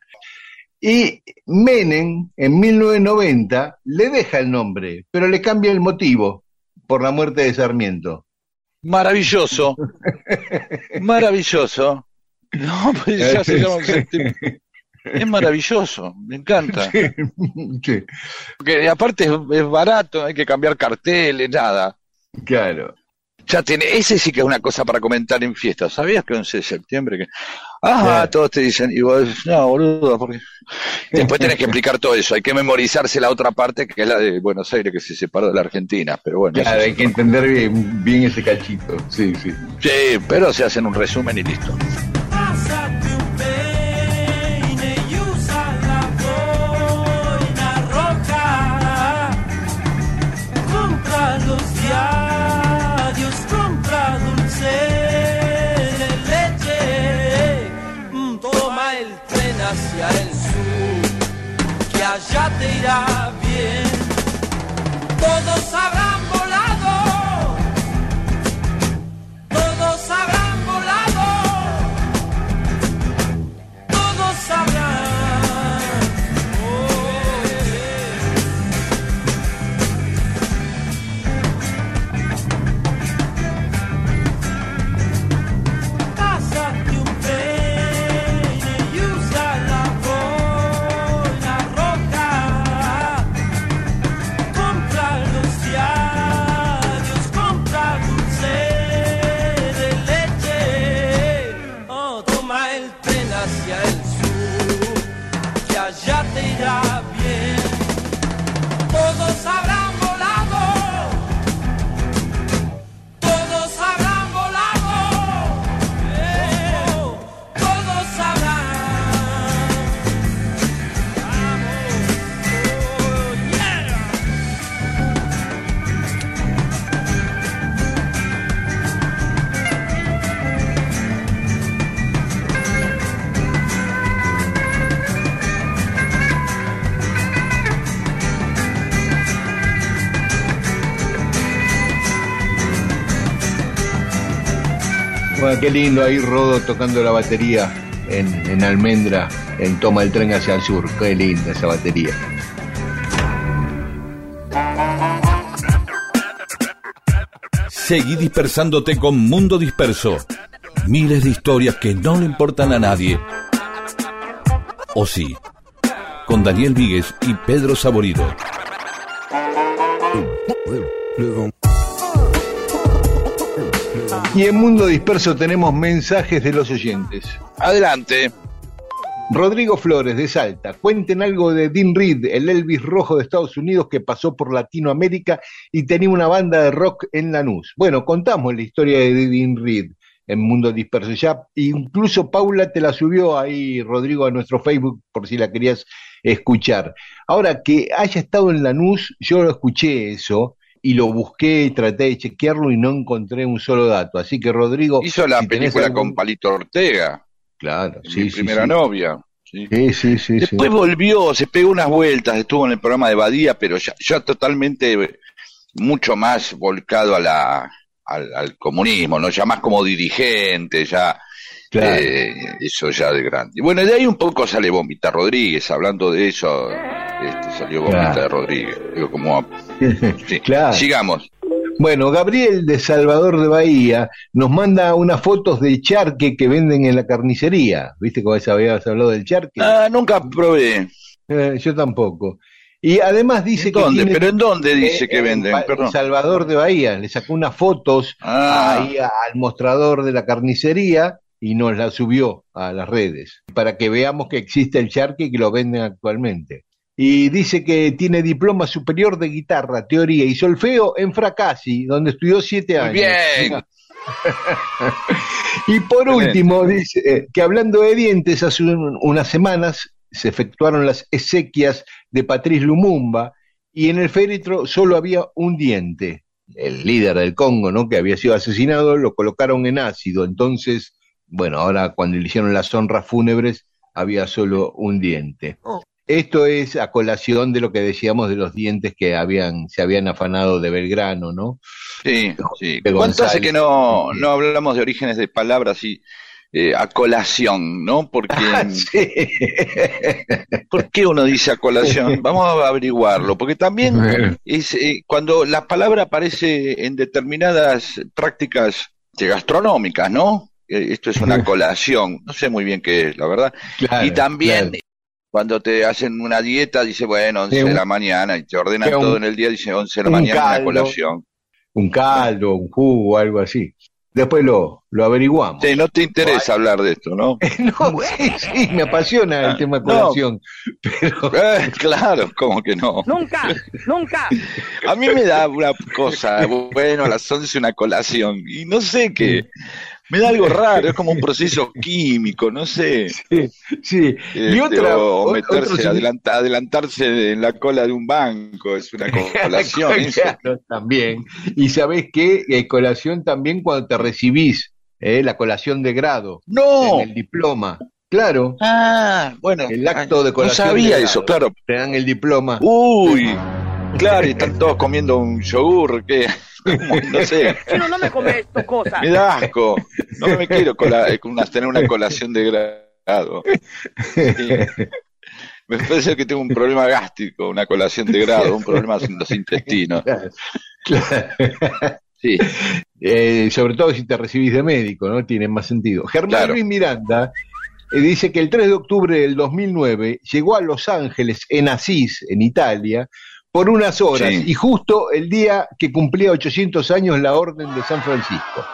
Speaker 1: Y Menem, en 1990, le deja el nombre, pero le cambia el motivo por la muerte de Sarmiento.
Speaker 2: Maravilloso. Maravilloso. No, pues ya se llama septiembre. Es maravilloso, me encanta.
Speaker 1: Sí.
Speaker 2: Porque aparte es, es barato, hay que cambiar carteles, nada.
Speaker 1: Claro.
Speaker 2: Ya tiene, ese sí que es una cosa para comentar en fiestas. ¿Sabías que 11 de septiembre? Que, ah, todos te dicen, y vos, no, boludo, porque. Después tenés que explicar todo eso. Hay que memorizarse la otra parte, que es la de Buenos Aires, que se separó de la Argentina. Pero bueno,
Speaker 1: Claro, hay que entender bien, bien ese cachito. Sí, sí.
Speaker 2: Sí, pero se hacen un resumen y listo.
Speaker 6: Allá tren hacia el sur, que allá
Speaker 1: qué lindo ahí Rodo tocando la batería en, en Almendra, en Toma el tren hacia el sur. Qué linda esa batería.
Speaker 4: Seguí dispersándote con Mundo Disperso. Miles de historias que no le importan a nadie. O sí. Con Daniel Víguez y Pedro Saborido.
Speaker 1: Y en Mundo Disperso tenemos mensajes de los oyentes.
Speaker 2: Adelante.
Speaker 1: Rodrigo Flores de Salta, cuenten algo de Dean Reed, el Elvis rojo de Estados Unidos que pasó por Latinoamérica y tenía una banda de rock en Lanús. Bueno, contamos la historia de Dean Reed en Mundo Disperso. Ya incluso Paula te la subió ahí, Rodrigo, a nuestro Facebook por si la querías escuchar. Ahora, que haya estado en Lanús, yo lo escuché eso y lo busqué y traté de chequearlo y no encontré un solo dato. Así que, Rodrigo...
Speaker 2: Hizo la
Speaker 1: si
Speaker 2: película
Speaker 1: algún-
Speaker 2: con Palito Ortega,
Speaker 1: Claro,
Speaker 2: mi
Speaker 1: sí, sí,
Speaker 2: primera
Speaker 1: sí.
Speaker 2: novia. Sí.
Speaker 1: Sí, sí, sí, sí.
Speaker 2: Después volvió, se pegó unas vueltas, estuvo en el programa de Badía, pero ya, ya totalmente eh, mucho más volcado a la, al, al comunismo, ¿no? Ya más como dirigente, ya
Speaker 1: Claro.
Speaker 2: eh, eso ya de grande. Bueno, de ahí un poco sale Bombita Rodríguez, hablando de eso, este, salió
Speaker 1: Claro.
Speaker 2: de Rodríguez. Digo, como, sí.
Speaker 1: Claro.
Speaker 2: Sigamos.
Speaker 1: Bueno, Gabriel de Salvador de Bahía nos manda unas fotos de charque que venden en la carnicería. ¿Viste cómo habías hablado del charque?
Speaker 2: Ah, nunca probé.
Speaker 1: Eh, yo tampoco. Y además dice
Speaker 2: ¿En
Speaker 1: que
Speaker 2: dónde?
Speaker 1: tiene-
Speaker 2: ¿Pero en dónde dice
Speaker 1: eh,
Speaker 2: que
Speaker 1: en
Speaker 2: venden? Perdón.
Speaker 1: Salvador de Bahía. Le sacó unas fotos
Speaker 2: Ah.
Speaker 1: ahí al mostrador de la carnicería y nos la subió a las redes para que veamos que existe el charque y que lo venden actualmente. Y dice que tiene diploma superior de guitarra, teoría y solfeo en Fracassi, donde estudió siete años.
Speaker 2: bien.
Speaker 1: Y por último, dice eh, que hablando de dientes, hace un- unas semanas se efectuaron las exequias de Patrice Lumumba y en el féretro solo había un diente. El líder del Congo, ¿no? Que había sido asesinado, lo colocaron en ácido. Entonces, bueno, ahora cuando le hicieron las honras fúnebres, había solo un diente. Esto es a colación de lo que decíamos de los dientes que habían, se habían afanado de Belgrano, ¿no?
Speaker 2: Sí, sí.
Speaker 1: de
Speaker 2: ¿Cuánto hace que no, no hablamos de orígenes de palabras y eh, a colación, ¿no? Porque,
Speaker 1: Ah, sí.
Speaker 2: ¿Por qué uno dice a colación? Vamos a averiguarlo, porque también es eh, cuando la palabra aparece en determinadas prácticas de gastronómicas, ¿no? Eh, esto es una colación, no sé muy bien qué es, la verdad.
Speaker 1: Claro,
Speaker 2: y también
Speaker 1: claro.
Speaker 2: cuando te hacen una dieta, dice, bueno, 11
Speaker 1: Sí,
Speaker 2: de
Speaker 1: un-
Speaker 2: la mañana, y te ordenan
Speaker 1: un-
Speaker 2: todo en el día, dice 11 de la
Speaker 1: un
Speaker 2: mañana, una colación.
Speaker 1: un caldo, un jugo, algo así. Después lo, lo averiguamos.
Speaker 2: Sí, no te interesa hablar de esto, ¿no?
Speaker 1: No, sí, sí, me apasiona el tema
Speaker 2: No.
Speaker 1: colación, pero
Speaker 2: Eh, claro, como que no.
Speaker 3: Nunca, nunca.
Speaker 2: A mí me da una cosa, bueno, a las 11 una colación, y no sé qué, me da algo raro, es como un proceso químico, no sé.
Speaker 1: sí, sí. Y
Speaker 2: Este,
Speaker 1: otra,
Speaker 2: o meterse,
Speaker 1: otro-
Speaker 2: adelanta- adelantarse en la cola de un banco, es una colación.
Speaker 1: Claro, también. Y sabés qué, Eh, colación también cuando te recibís, eh, la colación de grado
Speaker 2: No,
Speaker 1: en el diploma. Claro,
Speaker 2: ah, bueno,
Speaker 1: El acto de
Speaker 2: no
Speaker 1: colación
Speaker 2: sabía
Speaker 1: de
Speaker 2: eso, claro.
Speaker 1: te dan el diploma.
Speaker 2: Uy, claro, y están todos comiendo un yogur, ¿qué? ¿Cómo? No sé.
Speaker 3: Chino, no me comes tus cosas.
Speaker 2: Me da asco. No me quiero cola- eh, una- tener una colación de grado. Sí. Me parece que tengo un problema gástrico, una colación de grado, un problema en los intestinos.
Speaker 1: Claro, claro.
Speaker 2: Sí,
Speaker 1: Eh, sobre todo si te recibís de médico, ¿no? Tiene más sentido. Germán
Speaker 2: Claro.
Speaker 1: Luis Miranda eh, dice que el 3 de octubre del 2009 llegó a Los Ángeles, en Asís, en Italia, por unas horas
Speaker 2: Sí.
Speaker 1: y justo el día que cumplía 800 años la Orden de San Francisco.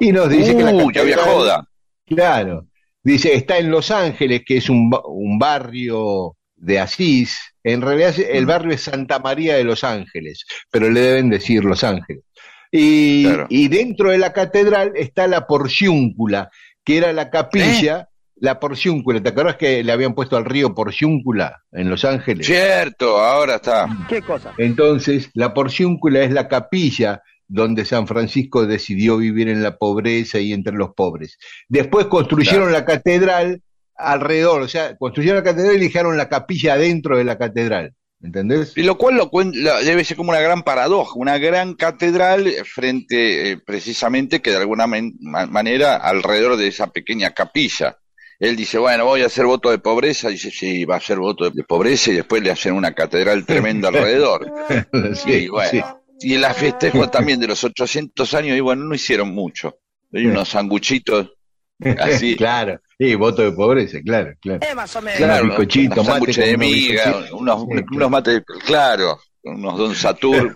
Speaker 1: Y nos dice que la catedral-
Speaker 2: joda.
Speaker 1: Claro. Dice, está en Los Ángeles, que es un, un barrio de Asís. En realidad es-
Speaker 2: Mm.
Speaker 1: el barrio es Santa María de Los Ángeles, pero le deben decir Los Ángeles. Y,
Speaker 2: Claro.
Speaker 1: y dentro de la catedral está la Porciúncula, que era la capilla,
Speaker 2: ¿Eh?
Speaker 1: La Porciúncula. ¿Te acuerdas que le habían puesto al río Porciúncula en Los Ángeles?
Speaker 2: Cierto, ahora está.
Speaker 3: ¿Qué cosa?
Speaker 1: Entonces, la Porciúncula es la capilla donde San Francisco decidió vivir en la pobreza y entre los pobres. Después construyeron la catedral alrededor, o sea, construyeron la catedral y dejaron la capilla dentro de la catedral. ¿Entendés?
Speaker 2: Y lo cual lo debe ser como una gran paradoja, una gran catedral frente eh, precisamente que de alguna manera alrededor de esa pequeña capilla. Él dice, bueno, voy a hacer voto de pobreza, dice, sí, va a hacer voto de- pobreza y después le hacen una catedral tremenda alrededor.
Speaker 1: Sí,
Speaker 2: y bueno,
Speaker 1: sí.
Speaker 2: y la festejo también de los 800 años y bueno, no hicieron mucho. Hay unos sanguchitos así.
Speaker 1: claro, sí, voto de pobreza, claro, claro.
Speaker 3: Eh, más o menos.
Speaker 2: Claro,
Speaker 1: Unos bizcochitos,
Speaker 2: de
Speaker 1: con unos
Speaker 2: miga, unos,
Speaker 1: Sí,
Speaker 2: unos
Speaker 1: claro.
Speaker 2: mates, claro, unos Don Satur.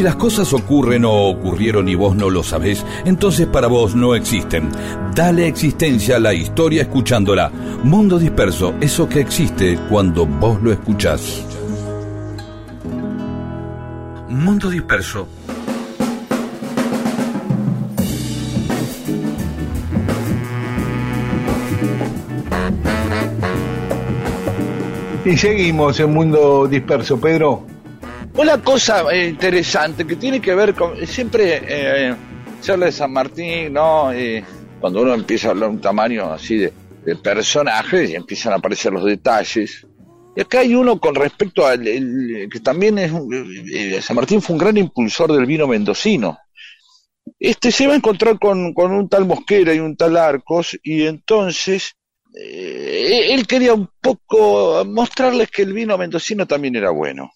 Speaker 4: Si las cosas ocurren o ocurrieron y vos no lo sabés, entonces para vos no existen. Dale existencia a la historia escuchándola. Mundo disperso, eso que existe cuando vos lo escuchás. Mundo disperso.
Speaker 1: Y seguimos en Mundo Disperso, Pedro.
Speaker 2: Una cosa eh, interesante que tiene que ver con siempre eh, se habla de San Martín, ¿no? Eh, cuando uno empieza a hablar un tamaño así de, personajes y empiezan a aparecer los detalles. Y acá hay uno con respecto al que también es eh, San Martín fue un gran impulsor del vino mendocino. este se va a encontrar con, con un tal Mosquera y un tal Arcos, y entonces eh, él quería un poco mostrarles que el vino mendocino también era bueno,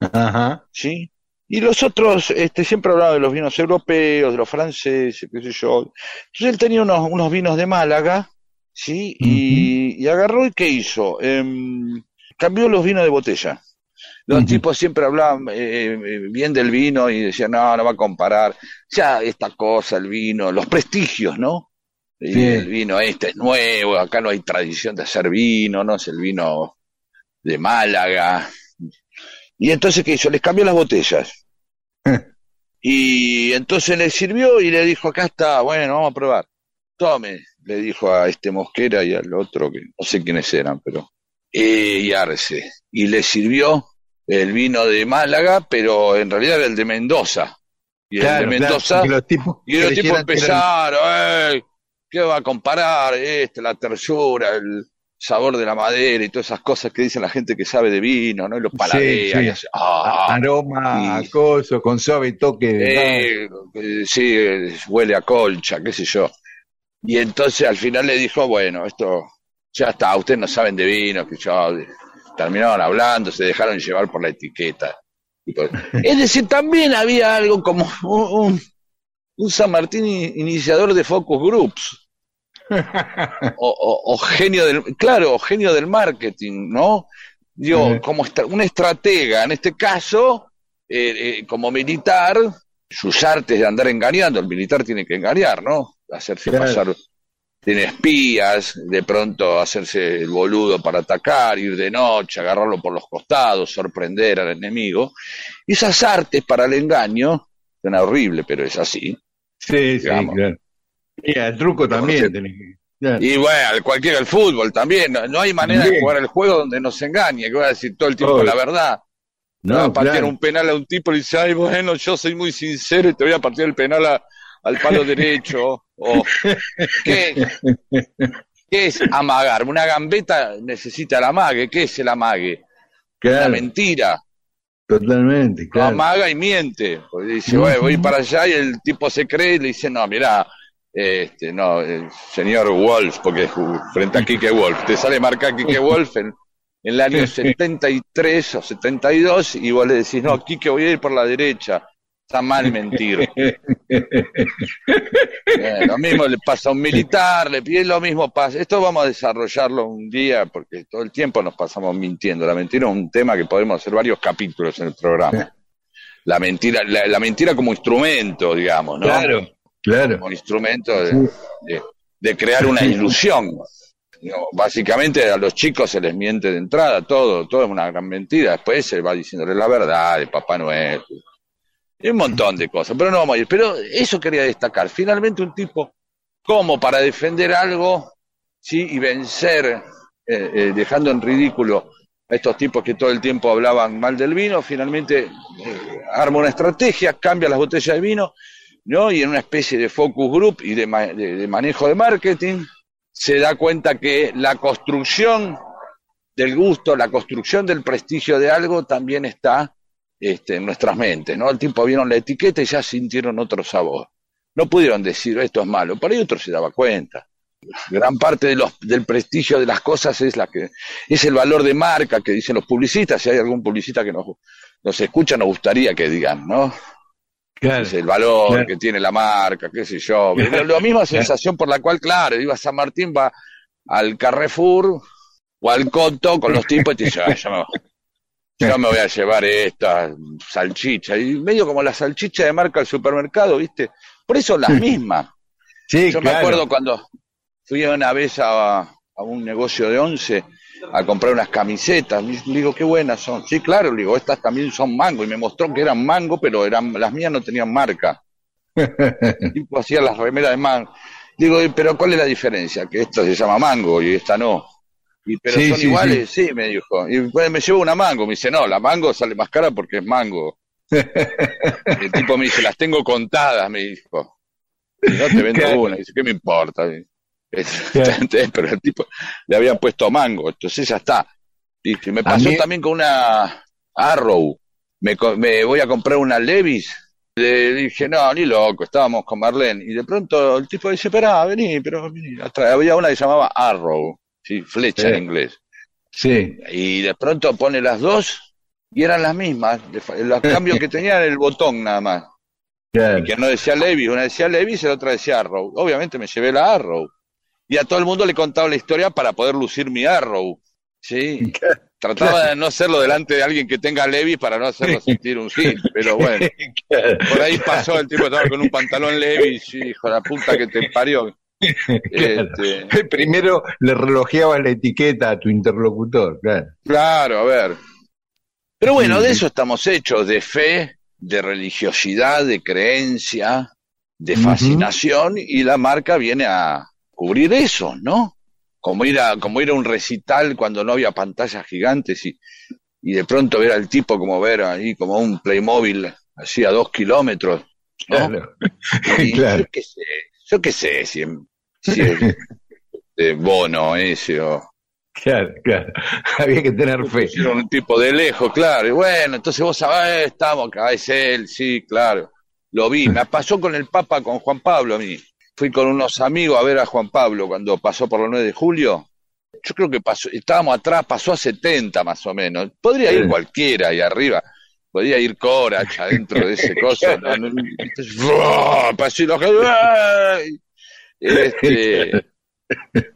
Speaker 7: Ajá.
Speaker 2: ¿sí? Y los otros, este, siempre hablaban de los vinos europeos, de los franceses, qué sé yo. Entonces él tenía unos, unos vinos de Málaga, ¿sí? Y, y agarró y ¿qué hizo? Em, cambió los vinos de botella. Los tipos siempre hablaban eh, eh, bien del vino y decían, no, no va a comparar. Ya esta cosa, el vino, los prestigios, ¿no? Y el vino este es nuevo, acá no hay tradición de hacer vino, no es el vino de Málaga. Y entonces, ¿qué hizo? Les cambió las botellas. Y entonces le sirvió y le dijo, acá está, bueno, vamos a probar. Tome, le dijo a este Mosquera y al otro, que no sé quiénes eran, pero... eh, y Arce. Y le sirvió el vino de Málaga, pero en realidad era el de Mendoza. Y el de Mendoza...
Speaker 7: que los tipos
Speaker 2: Y los tipos
Speaker 7: eran-
Speaker 2: empezaron, "Ey, ¿qué va a comparar? Este, la tersura, el sabor de la madera y todas esas cosas que dicen la gente que sabe de vino, ¿no? Y los paladea
Speaker 7: sí.
Speaker 2: y hace, ah,
Speaker 7: aroma
Speaker 2: y-
Speaker 7: acoso, con suave toque de
Speaker 2: eh, eh, sí, eh, huele a colcha, qué sé yo. Y entonces al final le dijo, bueno, esto ya está, ustedes no saben de vino, que yo terminaron hablando, se dejaron llevar por la etiqueta. Y por- Es decir, también había algo como un, un, un San Martín iniciador de focus groups. O, o- o genio del, claro, o genio del marketing, ¿no? Digo, como estra- un estratega, en este caso, eh, eh, como militar, sus artes de andar engañando, el militar tiene que engañar, ¿no? Hacerse
Speaker 7: Claro.
Speaker 2: pasar, tiene espías, de pronto hacerse el boludo para atacar, ir de noche, agarrarlo por los costados, sorprender al enemigo. Y esas artes para el engaño, suena horrible, pero es así.
Speaker 7: Sí, sí,
Speaker 2: Digamos.
Speaker 7: claro. Y el truco también
Speaker 2: Porque-
Speaker 7: tenés que- claro.
Speaker 2: Y bueno, cualquiera el fútbol también, no, no hay manera de jugar el juego donde no se engañe, que va a decir todo el tiempo la verdad.
Speaker 7: No,
Speaker 2: No, va a patear
Speaker 7: claro.
Speaker 2: un penal a un tipo y dice, ay, bueno, yo soy muy sincero y te voy a partir el penal a- al palo derecho. O, ¿qué, qué es amagar? Una gambeta necesita el amague. ¿Qué es el amague? Una
Speaker 7: Claro,
Speaker 2: mentira.
Speaker 7: totalmente, claro.
Speaker 2: amaga y miente. Porque dice, bueno, voy para allá y el tipo se cree y le dice, no, mirá, este, no, el señor Wolf, porque frente a Kike Wolf, te sale marcar Kike Wolf en, en el año 73 o 72 y vos le decís, no, Kike, voy a ir por la derecha. Está mal mentir. Eh, lo mismo le pasa a un militar, le pide lo mismo pasa. Esto vamos a desarrollarlo un día porque todo el tiempo nos pasamos mintiendo. La mentira es un tema que podemos hacer varios capítulos en el programa. La mentira, la, la mentira como instrumento, digamos, ¿no?
Speaker 7: Claro, claro.
Speaker 2: Como instrumento de, de- de crear una ilusión. No, básicamente a los chicos se les miente de entrada, todo, todo es una gran mentira. Después se va diciéndole la verdad de Papá Noel. Y un montón de cosas, pero no vamos a ir. Pero eso quería destacar. Finalmente un tipo como para defender algo, sí, y vencer, eh, eh, dejando en ridículo a estos tipos que todo el tiempo hablaban mal del vino, finalmente eh, arma una estrategia, cambia las botellas de vino, ¿no? Y en una especie de focus group y de, de- manejo de marketing, se da cuenta que la construcción del gusto, la construcción del prestigio de algo también está este, en nuestras mentes, ¿no? El tipo vieron la etiqueta y ya sintieron otro sabor. No pudieron decir esto es malo, por ahí otro se daba cuenta. Gran parte de los, del prestigio de las cosas es la que es el valor de marca que dicen los publicistas. Si hay algún publicista que nos, nos escucha, nos gustaría que digan, ¿no?
Speaker 7: Claro.
Speaker 2: Es el valor
Speaker 7: Claro.
Speaker 2: que tiene la marca, qué sé yo. La misma sensación por la cual, claro, iba a San Martín, va al Carrefour o al Coto con los tipos y te dice, "Ah, yo, me, yo me voy a llevar esta salchicha. Y medio como la salchicha de marca del supermercado, ¿viste? Por eso las mismas.
Speaker 7: Sí,
Speaker 2: Yo me acuerdo cuando fui una vez a, a un negocio de once a comprar unas camisetas. Le digo, qué buenas son. Sí, claro, le digo, estas también son mango. Y me mostró que eran mango, pero eran las mías no tenían marca. El tipo hacía las remeras de mango. Digo, "¿Y pero ¿cuál es la diferencia? Que esta se llama mango y esta no. Y, pero
Speaker 7: Sí,
Speaker 2: son
Speaker 7: sí,
Speaker 2: iguales, sí. me dijo. Y pues, me llevo una mango. Me dice, no, la mango sale más cara porque es mango. El tipo me dice, las tengo contadas, me dijo. No te vendo
Speaker 7: Claro.
Speaker 2: una. Dice, ¿qué me importa? Pero el tipo le habían puesto mango, entonces ya está. Y me pasó
Speaker 7: mí-
Speaker 2: también con una Arrow. Me, me voy a comprar una Levis Le dije, no, ni loco, estábamos con Marlene. Y de pronto el tipo dice, esperá, vení, pero vení. Había una que se llamaba Arrow, ¿sí? flecha
Speaker 7: Sí.
Speaker 2: en inglés.
Speaker 7: Sí,
Speaker 2: Y de pronto pone las dos y eran las mismas. Los cambios que tenían el botón nada más. Y que no decía Levis, una decía Levis y la otra decía Arrow. Obviamente me llevé la Arrow. Y a todo el mundo le contaba la historia para poder lucir mi Arrow. Sí. Trataba de no hacerlo delante de alguien que tenga Levis para no hacerlo sentir un hit. Pero bueno, por ahí pasó el tipo estaba con un pantalón Levis y hijo de la puta que te parió. Este,
Speaker 7: Primero le relojeabas la etiqueta a tu interlocutor, claro.
Speaker 2: Claro, a ver. Pero bueno, de eso estamos hechos, de fe, de religiosidad, de creencia, de fascinación, y la marca viene a cubrir eso, ¿no? Como ir a, como ir a un recital cuando no había pantallas gigantes y, y de pronto ver al tipo como ver ahí como un Playmobil así a dos kilómetros, ¿no?
Speaker 7: Claro.
Speaker 2: Y
Speaker 7: Claro.
Speaker 2: Yo qué sé, yo qué sé si, si es de bono ese o
Speaker 7: Claro, claro. Había que tener fe.
Speaker 2: Pusieron un tipo de lejos, claro. Y bueno, entonces vos sabés, estamos acá, es él, sí, claro. Lo vi. Me pasó con el Papa, con Juan Pablo a mí. Fui con unos amigos a ver a Juan Pablo cuando pasó por el 9 de julio. Yo creo que pasó, estábamos atrás, pasó a 70 más o menos. Podría ir cualquiera ahí arriba. Podría ir Corach adentro de ese coso. entonces, pasó y. Este,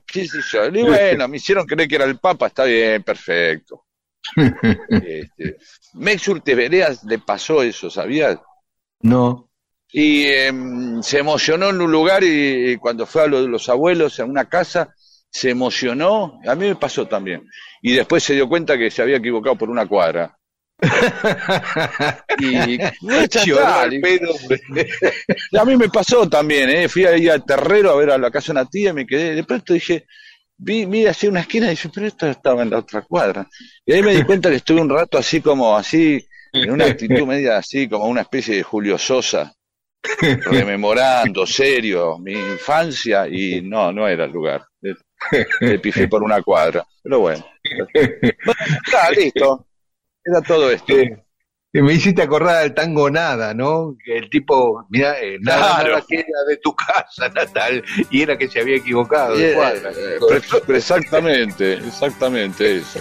Speaker 2: qué sé yo. Y bueno, me hicieron creer que era el Papa, está bien, perfecto. Este, Mex Urtevereas le pasó eso, ¿sabías?
Speaker 7: No.
Speaker 2: Y em, se emocionó en un lugar y, y cuando fue a lo de los abuelos en una casa, se emocionó. A mí me pasó también. Y después se dio cuenta que se había equivocado por una cuadra. Y le-
Speaker 7: pedo.
Speaker 2: a mí me pasó también, ¿eh? Fui ahí al terrero a ver a la casa de una tía y me quedé. De pronto dije, vi, vi así una esquina y dije, pero esto estaba en la otra cuadra. Y ahí me di cuenta que estuve un rato así como así, en una actitud media así, como una especie de Julio Sosa, rememorando, serio, mi infancia y no, no era el lugar. Le pifé por una cuadra. Pero bueno. Está, listo. Era todo esto.
Speaker 7: Que me hiciste acordar del tango Nada, ¿no? Que el tipo, mira, eh, nada,
Speaker 2: Claro.
Speaker 7: nada queda de tu casa natal, y era que se había equivocado de
Speaker 2: Eh,
Speaker 7: cuadra.
Speaker 2: eh, pre- exactamente, exactamente eso.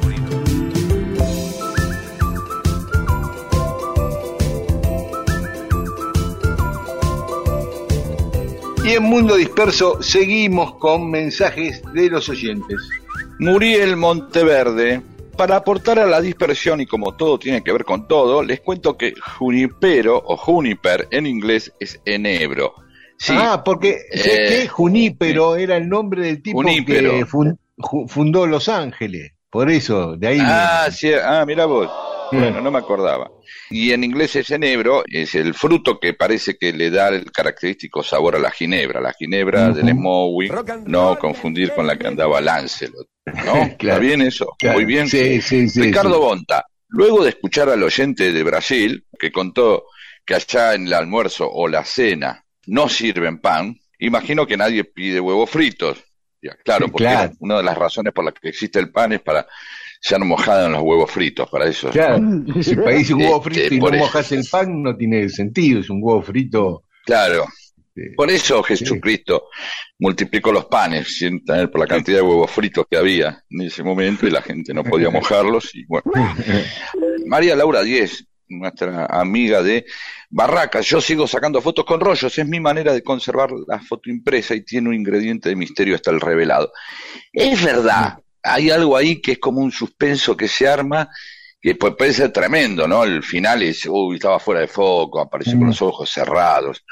Speaker 1: Y en Mundo Disperso seguimos con mensajes de los oyentes.
Speaker 2: Muriel Monteverde. Para aportar a la dispersión y como todo tiene que ver con todo, les cuento que junipero o juniper en inglés es enebro. Sí,
Speaker 1: Ah, porque sé
Speaker 2: Eh,
Speaker 1: que Junípero era el nombre del tipo
Speaker 2: Junípero.
Speaker 1: que fundó Los Ángeles. Por eso, de ahí.
Speaker 2: Ah, sí, ah, mira vos. Bueno, no me acordaba. Y en inglés es enebro, es el fruto que parece que le da el característico sabor a la ginebra. La ginebra del Smowy, no confundir con la que andaba Lancelot. ¿No? ¿Está bien eso?
Speaker 1: Claro.
Speaker 2: Muy bien.
Speaker 1: Sí, sí, sí,
Speaker 2: Ricardo
Speaker 1: sí.
Speaker 2: Bonta, luego de escuchar al oyente de Brasil, que contó que allá en el almuerzo o la cena no sirven pan, imagino que nadie pide huevos fritos. Ya, claro, porque
Speaker 1: claro.
Speaker 2: una de las razones por las que existe el pan es para ser mojado en los huevos fritos, para eso.
Speaker 1: Claro, si pedís un huevo
Speaker 2: Este,
Speaker 1: frito y no mojas el pan, no tiene sentido. Es un huevo frito.
Speaker 2: Claro.
Speaker 1: Sí.
Speaker 2: Por eso Jesucristo multiplicó los panes, sin tener por la cantidad de huevos fritos que había en ese momento y la gente no podía mojarlos. Y bueno. María Laura Díez, nuestra amiga de Barracas, yo sigo sacando fotos con rollos, es mi manera de conservar la foto impresa y tiene un ingrediente de misterio hasta el revelado. Es verdad, hay algo ahí que es como un suspenso que se arma que pu- puede ser tremendo, ¿no? El final es, uy, estaba fuera de foco, apareció con los ojos cerrados.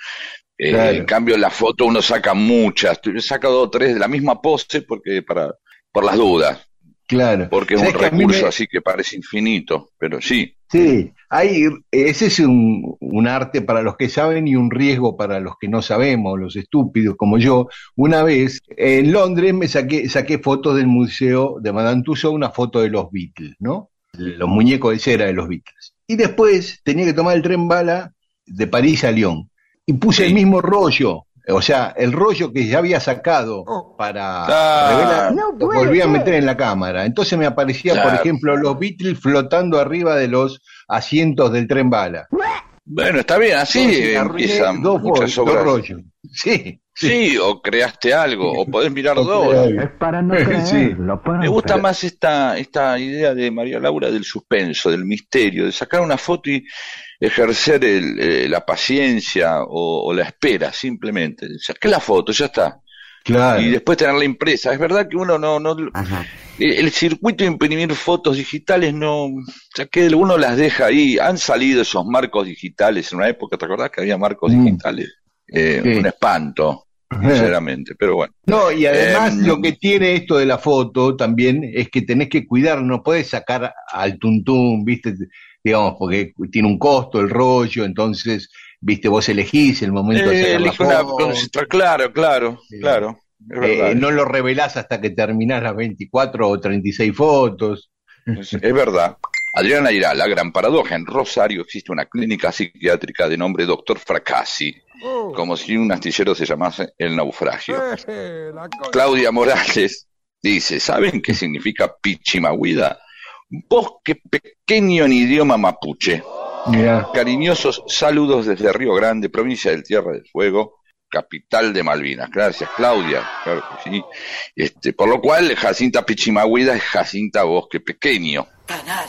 Speaker 2: Eh,
Speaker 1: Claro.
Speaker 2: En cambio, la foto uno saca muchas, yo saco dos o tres de la misma pose porque para, por las dudas,
Speaker 1: Claro.
Speaker 2: porque es un
Speaker 1: ¿Sabés que a mí
Speaker 2: recurso
Speaker 1: me-
Speaker 2: así que parece infinito, pero sí.
Speaker 1: Sí, hay, ese es un, un arte para los que saben y un riesgo para los que no sabemos, los estúpidos como yo. Una vez en Londres me saqué, saqué fotos del museo de Madame Tussauds, una foto de los Beatles, ¿no? Los muñecos de cera de los Beatles. Y después tenía que tomar el tren bala de París a Lyon. Y puse el mismo rollo, o sea, el rollo que ya había sacado para
Speaker 2: Ah.
Speaker 1: revelar, lo volví a meter en la cámara. Entonces me aparecía, por ejemplo, los Beatles flotando arriba de los asientos del tren bala.
Speaker 2: Bueno, está bien, así
Speaker 1: Entonces, arruiné
Speaker 2: empiezan
Speaker 1: dos,
Speaker 2: muchas
Speaker 1: rollos. Sí,
Speaker 2: Sí, o creaste algo, o podés mirar
Speaker 1: O
Speaker 2: dos.
Speaker 8: Es para no
Speaker 1: Sí.
Speaker 8: creerlo. para
Speaker 2: Me gusta
Speaker 8: creer-
Speaker 2: más esta, esta idea de María Laura del suspenso, del misterio, de sacar una foto y ejercer el, eh, la paciencia o, o la espera, simplemente. Saqué la foto, ya está.
Speaker 1: Claro.
Speaker 2: Y después tenerla impresa. Es verdad que uno no... no el, el circuito de imprimir fotos digitales no... Ya que uno las deja ahí. Han salido esos marcos digitales en una época, ¿te acordás que había marcos
Speaker 1: Mm.
Speaker 2: digitales? Eh,
Speaker 1: Sí.
Speaker 2: Un espanto, sinceramente, pero bueno.
Speaker 1: No, y además
Speaker 2: Em,
Speaker 1: lo que tiene esto de la foto también es que tenés que cuidar, no podés sacar al tuntún, ¿viste? Digamos, porque tiene un costo el rollo, entonces, ¿viste? Vos elegís el momento de
Speaker 2: Eh,
Speaker 1: sacar la
Speaker 2: una-
Speaker 1: foto.
Speaker 2: claro, claro, claro. Es
Speaker 1: Eh, no lo revelás hasta que terminás las 24 o 36 fotos.
Speaker 2: Es, es verdad. Adriana Irá, la gran paradoja. En Rosario existe una clínica psiquiátrica de nombre Doctor Fracassi, como si un astillero se llamase El Naufragio. Claudia Morales dice, ¿saben qué significa Pichimahuida? Bosque pequeño en idioma mapuche.
Speaker 1: Mirá.
Speaker 2: Cariñosos saludos desde Río Grande, provincia del Tierra del Fuego, capital de Malvinas. Gracias, Claudia. Claro que sí. Este, por lo cual, Jacinta Pichimahuida es Jacinta Bosque Pequeño.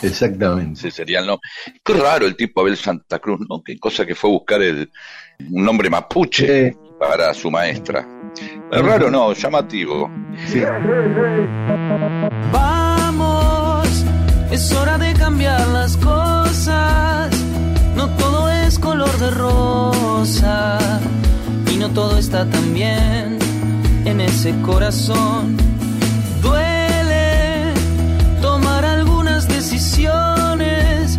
Speaker 1: Exactamente.
Speaker 2: Ese sería el nombre. Qué raro el tipo Abel Santa Cruz, ¿no? Qué cosa que fue buscar el, un nombre mapuche
Speaker 1: Sí.
Speaker 2: para su maestra. Es raro, no, llamativo.
Speaker 1: Sí.
Speaker 6: Es hora de cambiar las cosas. No todo es color de rosa y no todo está tan bien en ese corazón. Duele tomar algunas decisiones,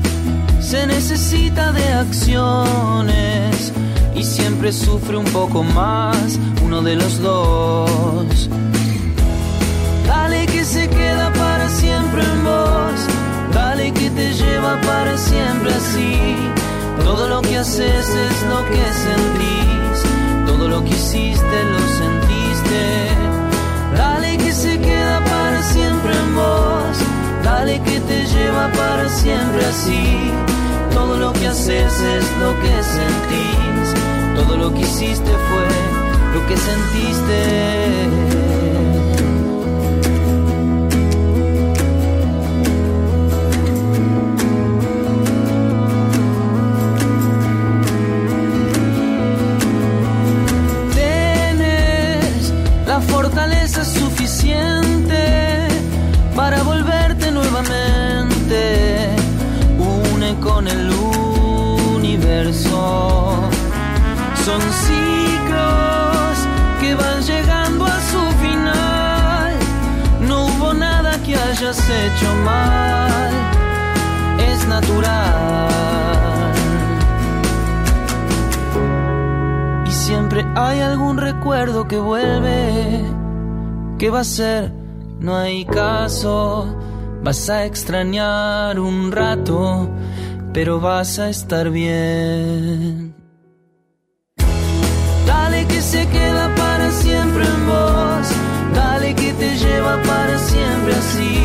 Speaker 6: se necesita de acciones y siempre sufre un poco más uno de los dos. Dale
Speaker 9: Todo lo que haces es lo que sentís, todo lo que hiciste lo sentiste. Dale que se queda para siempre en vos, dale que te lleva para siempre así. Todo lo que haces es lo que sentís, todo lo que hiciste fue lo que sentiste. Hecho mal, es natural. Y siempre hay algún recuerdo que vuelve. ¿Qué va a ser? No hay caso. Vas a extrañar un rato, pero vas a estar bien. Dale que se queda para siempre en vos. Dale que te lleva para siempre así.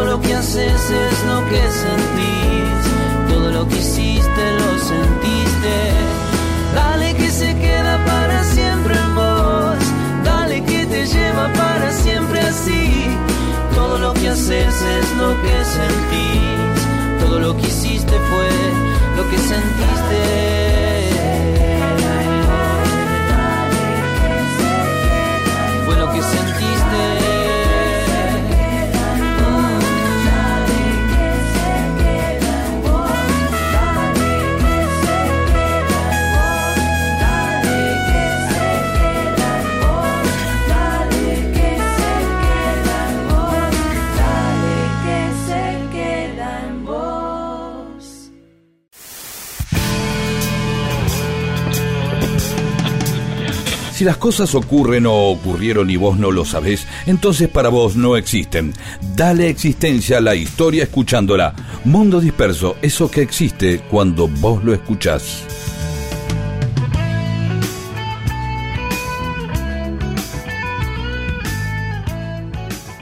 Speaker 9: Todo lo que haces es lo que sentís. Todo lo que hiciste lo sentiste. Dale que se queda para siempre en vos. Dale que te lleva para siempre así. Todo lo que haces es lo que sentís. Todo lo que hiciste fue lo que sentiste.
Speaker 10: Si las cosas ocurren o ocurrieron y vos no lo sabés, entonces para vos no existen. Dale existencia a la historia escuchándola. Mundo disperso, eso que existe cuando vos lo escuchás.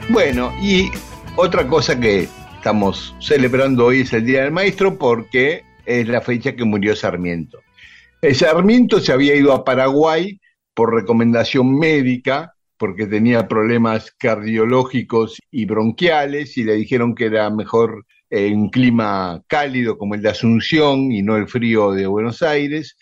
Speaker 1: Bueno, y otra cosa que estamos celebrando hoy es el Día del Maestro porque es la fecha que murió Sarmiento. Sarmiento se había ido a Paraguay por recomendación médica porque tenía problemas cardiológicos y bronquiales y le dijeron que era mejor eh, un clima cálido como el de Asunción y no el frío de Buenos Aires.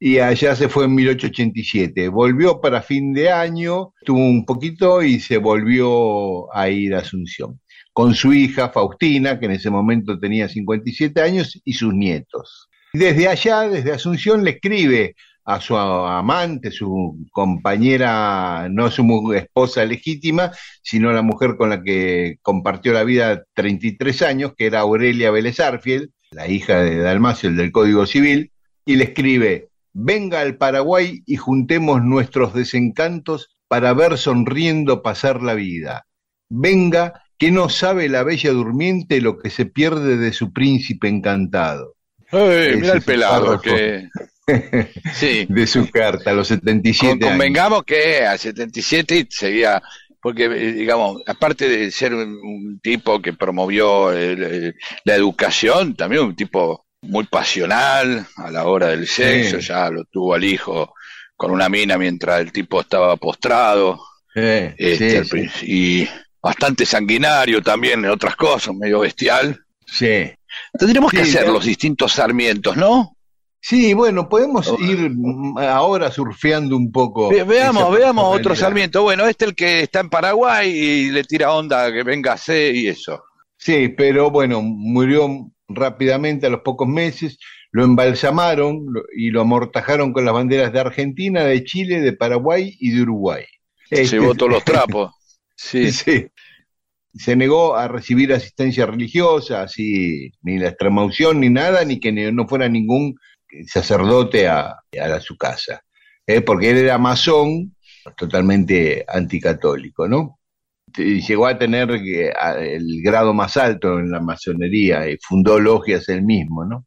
Speaker 1: Y allá se fue en 1887. Volvió para fin de año, tuvo un poquito y se volvió a ir a Asunción. Con su hija Faustina, que en ese momento tenía 57 años, y sus nietos. Desde allá, desde Asunción, le escribe a su amante, su compañera, no su esposa legítima, sino la mujer con la que compartió la vida 33 años, que era Aurelia Vélez Arfiel, la hija de Dalmacio, el del Código Civil, y le escribe, venga al Paraguay y juntemos nuestros desencantos para ver sonriendo pasar la vida. Venga, que no sabe la bella durmiente lo que se pierde de su príncipe encantado.
Speaker 2: Mira el pelado que. Sí.
Speaker 1: De su carta, a los 77
Speaker 2: Con-
Speaker 1: años.
Speaker 2: convengamos que al 77 seguía, porque eh, digamos, aparte de ser un, un tipo que promovió el- el- la educación, también un tipo muy pasional a la hora del sexo,
Speaker 1: Sí.
Speaker 2: ya lo tuvo al hijo con una mina mientras el tipo estaba postrado,
Speaker 1: Eh,
Speaker 2: este,
Speaker 1: sí,
Speaker 2: y bastante sanguinario también en otras cosas, medio bestial.
Speaker 1: sí.
Speaker 2: Tendremos que hacer los distintos sarmientos, ¿no?
Speaker 1: Sí, bueno, podemos ir mm, ahora surfeando un poco.
Speaker 2: Ve- veamos, veamos otro. Sarmiento. Bueno, este el que está en Paraguay y le tira onda que venga C y eso.
Speaker 1: Sí, pero bueno, murió rápidamente a los pocos meses, lo embalsamaron y lo amortajaron con las banderas de Argentina, de Chile, de Paraguay y de Uruguay.
Speaker 2: Se
Speaker 1: Este,
Speaker 2: llevó todos los trapos. Sí.
Speaker 1: Sí. Se negó a recibir asistencia religiosa, así, ni la extremaunción ni nada, ni que no fuera ningún sacerdote a, a su casa, ¿eh? porque él era masón, totalmente anticatólico, ¿no? Llegó a tener el grado más alto en la masonería y fundó logias él mismo, ¿no?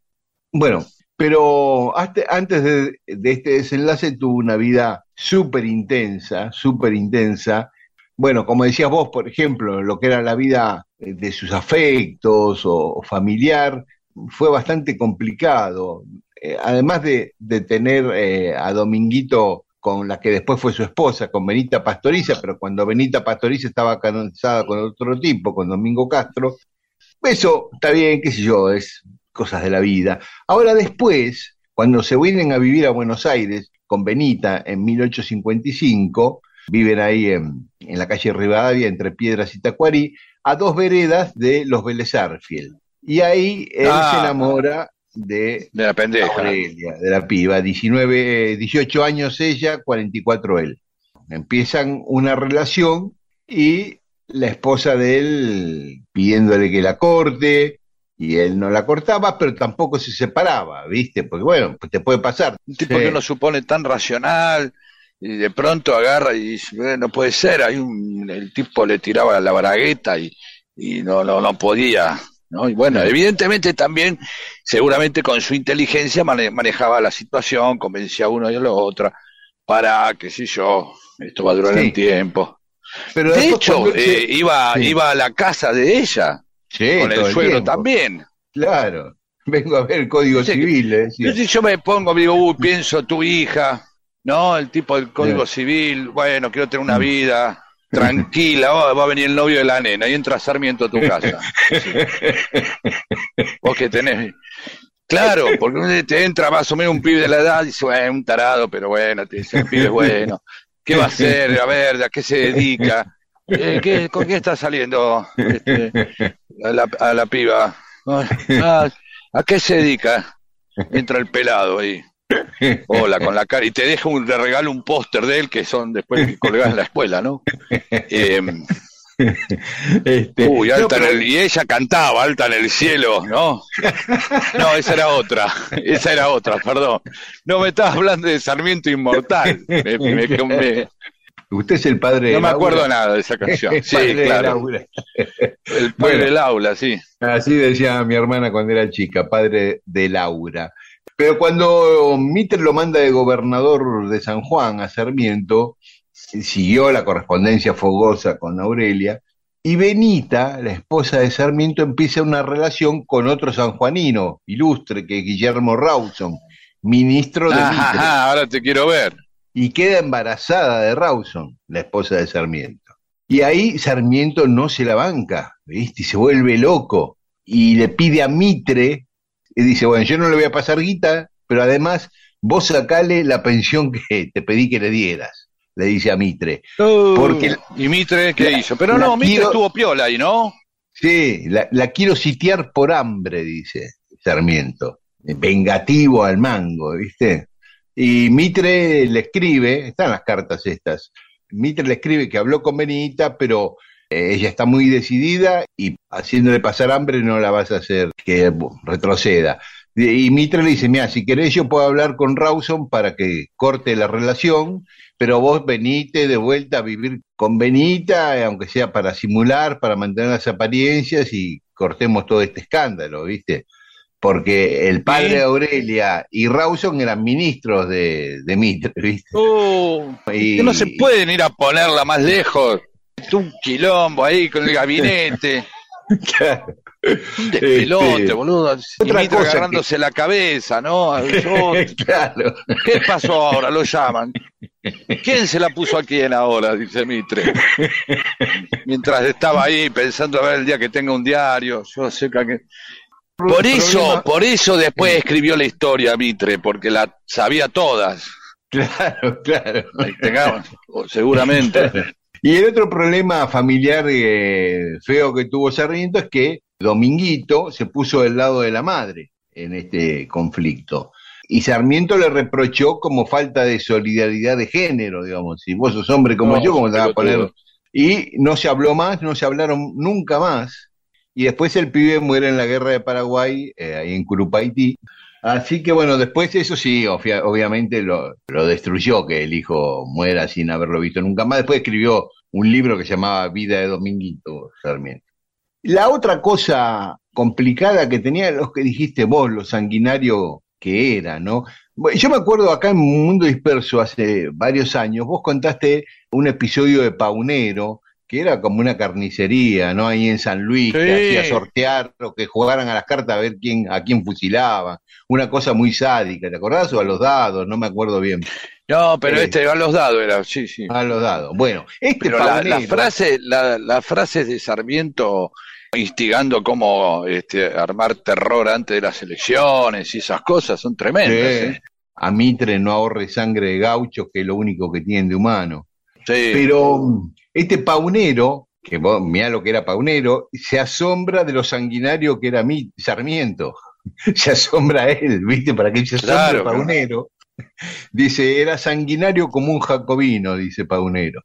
Speaker 1: Bueno, Pero antes de, este desenlace tuvo una vida súper intensa, súper intensa. Bueno, como decías vos, por ejemplo, lo que era la vida de sus afectos o familiar, fue bastante complicado. Eh, además de, de tener eh, a Dominguito con la que después fue su esposa, con Benita Pastoriza, pero cuando Benita Pastoriza estaba casada con otro tipo, con Domingo Castro, eso está bien, qué sé yo, es cosas de la vida. Ahora después, cuando se vienen a vivir a Buenos Aires con Benita en 1855, viven ahí en, en la calle Rivadavia, entre Piedras y Tacuarí, a dos veredas de los Vélez. Y ahí él
Speaker 2: Ah.
Speaker 1: se enamora de
Speaker 2: De la pendeja.
Speaker 1: Aurelia, de la piba, 19, eh, 18 años ella, 44 él. Empiezan una relación y la esposa de él pidiéndole que la corte y él no la cortaba, pero tampoco se separaba, ¿viste? Porque bueno, pues te puede pasar.
Speaker 2: Un tipo
Speaker 1: Sí.
Speaker 2: que uno supone tan racional y de pronto agarra y dice, "Eh, no puede ser, hay un, el tipo le tiraba la bragueta y, y no, no, no podía. ¿No? Y bueno, evidentemente también, seguramente con su inteligencia mane- manejaba la situación, convencía a uno y a lo otro, para, qué sé yo, esto va a durar
Speaker 1: Sí.
Speaker 2: un tiempo.
Speaker 1: Pero
Speaker 2: de hecho, eh, iba,
Speaker 1: Sí.
Speaker 2: iba a la casa de ella,
Speaker 1: Sí,
Speaker 2: con el suegro también.
Speaker 1: Claro. Vengo a ver el código civil, decía.
Speaker 2: Entonces yo me pongo, digo, uy, pienso tu hija, ¿no? El tipo del Código. Civil, bueno, quiero tener una
Speaker 1: Mm.
Speaker 2: vida tranquila, va, va a venir el novio de la nena y entra Sarmiento a tu casa. Vos que tenés... Claro, porque te entra más o menos un pibe de la edad y dice, bueno, un tarado, pero bueno, te dice, el pibe bueno. ¿Qué va a hacer? A ver, ¿a qué se dedica? Eh, ¿qué- ¿Con qué está saliendo este, a, la, a la piba? Ah, ¿A qué se dedica? Entra el pelado ahí. Hola, con la cara. Y te deja un, regalo un póster de él que son después que colgás en la escuela, ¿no? Eh,
Speaker 1: Este,
Speaker 2: uy,
Speaker 1: no,
Speaker 2: alta
Speaker 1: pero-
Speaker 2: en el, y ella cantaba, alta en el cielo, ¿no? No, esa era otra. Esa era otra, perdón. No me estabas hablando de Sarmiento Inmortal. Me- me- me-
Speaker 1: Usted es el padre de
Speaker 2: no me
Speaker 1: Laura.
Speaker 2: acuerdo nada de esa canción.
Speaker 1: El
Speaker 2: Sí,
Speaker 1: padre de
Speaker 2: claro.
Speaker 1: Laura.
Speaker 2: El padre
Speaker 1: Bueno.
Speaker 2: del aula, sí.
Speaker 1: Así decía mi hermana cuando era chica, padre de Laura. Pero cuando Mitre lo manda de gobernador de San Juan a Sarmiento, siguió la correspondencia fogosa con Aurelia, y Benita, la esposa de Sarmiento, empieza una relación con otro sanjuanino ilustre, que es Guillermo Rawson, ministro de
Speaker 2: Ajá,
Speaker 1: Mitre,
Speaker 2: ajá, ahora te quiero ver.
Speaker 1: y queda embarazada de Rawson, la esposa de Sarmiento. Y ahí Sarmiento no se la banca, ¿viste? Y se vuelve loco y le pide a Mitre, y dice, bueno, yo no le voy a pasar guita, pero además vos sacale la pensión que te pedí que le dieras, le dice a Mitre. Porque-
Speaker 2: ¿Y Mitre qué
Speaker 1: La-
Speaker 2: hizo? Pero no, Mitre
Speaker 1: quiero-
Speaker 2: estuvo piola ahí, ¿no?
Speaker 1: Sí, la, la quiero sitiar por hambre, dice Sarmiento. Vengativo al mango, ¿viste? Y Mitre le escribe, están las cartas estas, Mitre le escribe que habló con Benita, pero eh, ella está muy decidida y haciéndole pasar hambre no la vas a hacer que retroceda. Y Mitre le dice, mira, si querés yo puedo hablar con Rawson para que corte la relación, pero vos venite de vuelta a vivir con Benita, aunque sea para simular, para mantener las apariencias y cortemos todo este escándalo, ¿viste? Porque el padre
Speaker 2: Sí.
Speaker 1: de Aurelia y Rawson eran ministros de, de Mitre, ¿viste?
Speaker 2: Uh,
Speaker 1: Y-
Speaker 2: no se pueden ir a ponerla más lejos. Un quilombo ahí con el gabinete.
Speaker 1: Claro.
Speaker 2: Un despelote,
Speaker 1: Este,
Speaker 2: boludo. Y
Speaker 1: otra
Speaker 2: Mitre
Speaker 1: cosa que-
Speaker 2: agarrándose la cabeza, ¿no? Yo-
Speaker 1: claro.
Speaker 2: ¿Qué pasó ahora? Lo llaman. ¿Quién se la puso a quién ahora? Dice Mitre. Mientras estaba ahí pensando a ver el día que tenga un diario. Yo sé que. Por eso,
Speaker 1: Problema-
Speaker 2: por eso después escribió la historia Mitre, porque la sabía todas.
Speaker 1: Claro, claro.
Speaker 2: Ahí tengamos, seguramente.
Speaker 1: Y el otro problema familiar eh, feo que tuvo Sarmiento es que Dominguito se puso del lado de la madre en este conflicto. Y Sarmiento le reprochó como falta de solidaridad de género, digamos. Si vos sos hombre como
Speaker 2: No,
Speaker 1: yo, ¿cómo te vas a poner? Y no se habló más, no se hablaron nunca más. Y después el pibe muere en la guerra de Paraguay, eh, ahí en Curupaití. Así que bueno, después eso sí, obvia- obviamente lo, lo destruyó, que el hijo muera sin haberlo visto nunca más. Después escribió un libro que se llamaba Vida de Dominguito Sarmiento. La otra cosa complicada que tenía, los que dijiste vos, lo sanguinario que era, ¿no? Yo me acuerdo acá en Mundo Disperso hace varios años, vos contaste un episodio de Paunero, que era como una carnicería, ¿no? Ahí en San Luis, que hacía sortear o que jugaran a las cartas a ver quién, a quién fusilaban. Una cosa muy sádica, ¿te acordás? O a los dados, no me acuerdo bien.
Speaker 2: No, pero
Speaker 1: Eh.
Speaker 2: este a los dados era, sí, sí.
Speaker 1: A los dados. Bueno, este
Speaker 2: Pero la, frase, la, las frases de Sarmiento instigando cómo este, armar terror antes de las elecciones y esas cosas son tremendas.
Speaker 1: Sí.
Speaker 2: ¿eh?
Speaker 1: A Mitre no ahorre sangre de gauchos, que es lo único que tienen de humano.
Speaker 2: Sí.
Speaker 1: Pero este paunero, que vos mirá lo que era paunero, se asombra de lo sanguinario que era mi Sarmiento. Se asombra a él, ¿viste? Para que se asombre
Speaker 2: Claro,
Speaker 1: paunero. Dice, era sanguinario como un jacobino, dice paunero.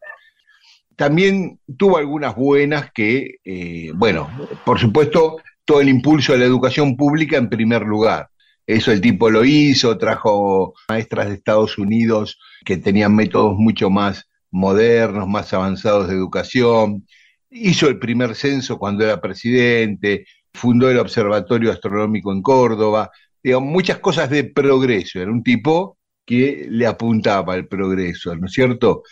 Speaker 1: También tuvo algunas buenas que, eh, bueno, por supuesto, todo el impulso de la educación pública en primer lugar. Eso el tipo lo hizo, trajo maestras de Estados Unidos que tenían métodos mucho más modernos, más avanzados de educación. Hizo el primer censo cuando era presidente, fundó el Observatorio Astronómico en Córdoba, digamos, muchas cosas de progreso. Era un tipo que le apuntaba al progreso, ¿no es cierto?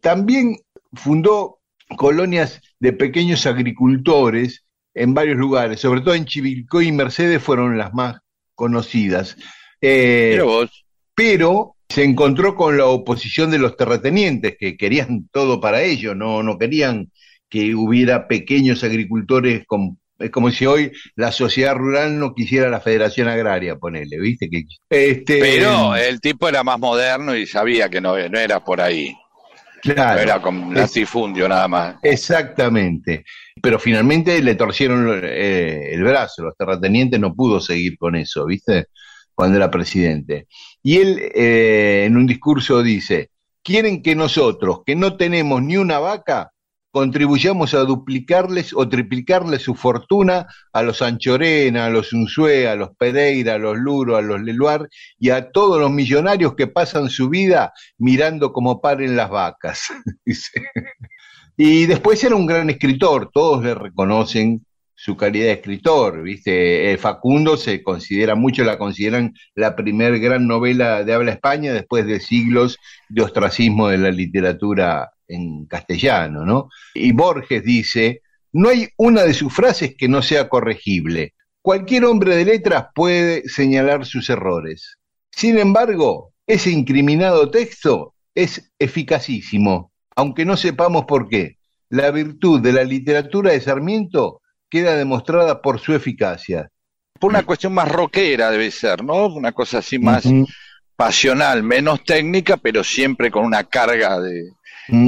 Speaker 1: También fundó colonias de pequeños agricultores en varios lugares, sobre todo en Chivilcoy y Mercedes fueron las más conocidas. Eh,
Speaker 2: Mira vos.
Speaker 1: pero se encontró con la oposición de los terratenientes, que querían todo para ellos, no, no querían que hubiera pequeños agricultores con es como si hoy la sociedad rural no quisiera la Federación Agraria, ponele, ¿viste? Que, este,
Speaker 2: Pero el tipo era más moderno y sabía que no, no era por ahí.
Speaker 1: claro,
Speaker 2: no era con latifundio nada más.
Speaker 1: Exactamente. Pero finalmente le torcieron eh, el brazo, los terratenientes no pudo seguir con eso, ¿viste? Cuando era presidente. Y él eh, en un discurso dice, quieren que nosotros, que no tenemos ni una vaca, contribuyamos a duplicarles o triplicarles su fortuna a los Anchorena, a los Unzué, a los Pereira, a los Luro, a los Leluar y a todos los millonarios que pasan su vida mirando cómo paren las vacas. Y después era un gran escritor, todos le reconocen su calidad de escritor, ¿viste? Eh, Facundo se considera, muchos la consideran la primer gran novela de habla España después de siglos de ostracismo de la literatura en castellano, ¿no? Y Borges dice, no hay una de sus frases que no sea corregible. Cualquier hombre de letras puede señalar sus errores. Sin embargo, ese incriminado texto es eficacísimo, aunque no sepamos por qué. La virtud de la literatura de Sarmiento queda demostrada por su eficacia.
Speaker 2: Por una cuestión más rockera debe ser, ¿no? Una cosa así más pasional, menos técnica, pero siempre con una carga de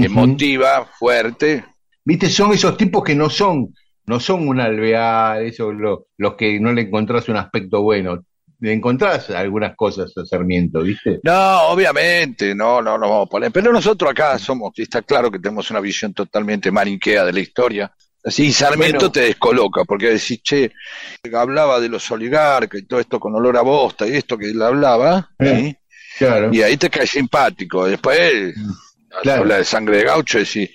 Speaker 2: emotiva fuerte.
Speaker 1: Viste, son esos tipos que no son, no son un alvear, esos lo- los que no le encontrás un aspecto bueno. Le encontrás algunas cosas a Sarmiento, ¿viste?
Speaker 2: No, obviamente, no, no, no vamos a poner. Pero nosotros acá somos, está claro que tenemos una visión totalmente maniquea de la historia. Así Sarmiento
Speaker 1: Bueno.
Speaker 2: te descoloca, porque decís, che, hablaba de los oligarcas y todo esto con olor a bosta y esto que él hablaba,
Speaker 1: Eh,
Speaker 2: ¿sí?
Speaker 1: Claro.
Speaker 2: y ahí te cae simpático. Después
Speaker 1: Claro.
Speaker 2: habla de sangre de gaucho y decís,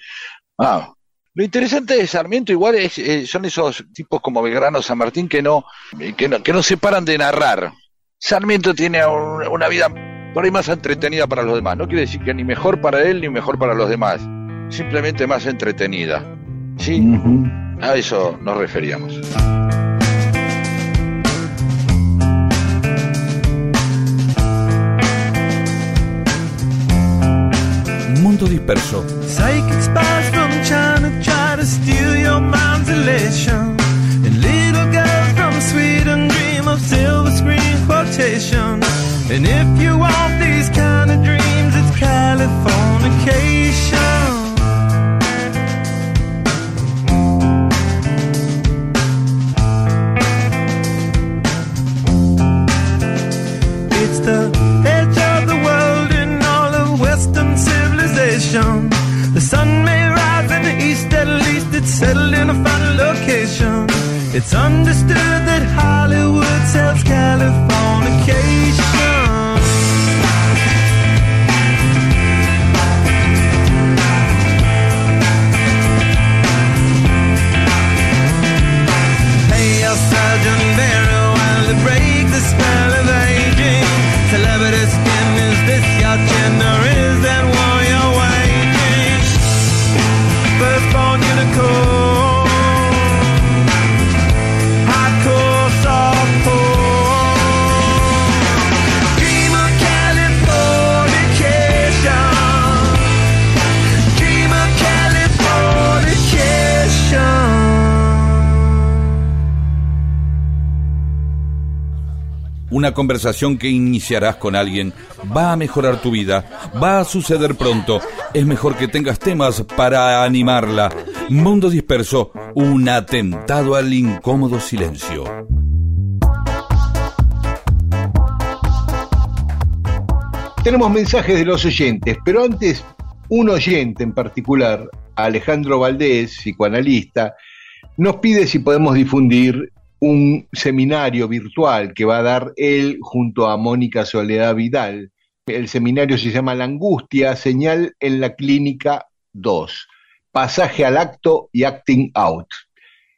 Speaker 2: ah. Lo interesante de Sarmiento igual es, eh, son esos tipos como Belgrano San Martín que no, que no, que no se paran de narrar. Sarmiento tiene un- una vida por ahí más entretenida para los demás. No quiere decir que ni mejor para él ni mejor para los demás. Simplemente más entretenida. ¿Sí? A eso nos referíamos.
Speaker 11: Mundo Disperso.
Speaker 6: Psychic spies from China try to steal your mind's elation. And little girls from Sweden dream of silver screen quotation. And if you want these kind of dreams, it's Californication. The edge of the world in all of Western civilization. The sun may rise in the east, at least it's settled in a final location. It's understood that Hollywood sells Californication. Sergeant Barrow while they break the spell
Speaker 12: una conversación que iniciarás con alguien. Va a mejorar tu vida, va a suceder pronto. Es mejor que tengas temas para animarla, Mundo disperso, un atentado al incómodo silencio.
Speaker 1: Tenemos mensajes de los oyentes, pero antes, un oyente en particular, Alejandro Valdés, psicoanalista, nos pide si podemos difundir un seminario virtual que va a dar él junto a Mónica Soledad Vidal. El seminario se llama La Angustia, señal en la clínica 2, pasaje al acto y acting out.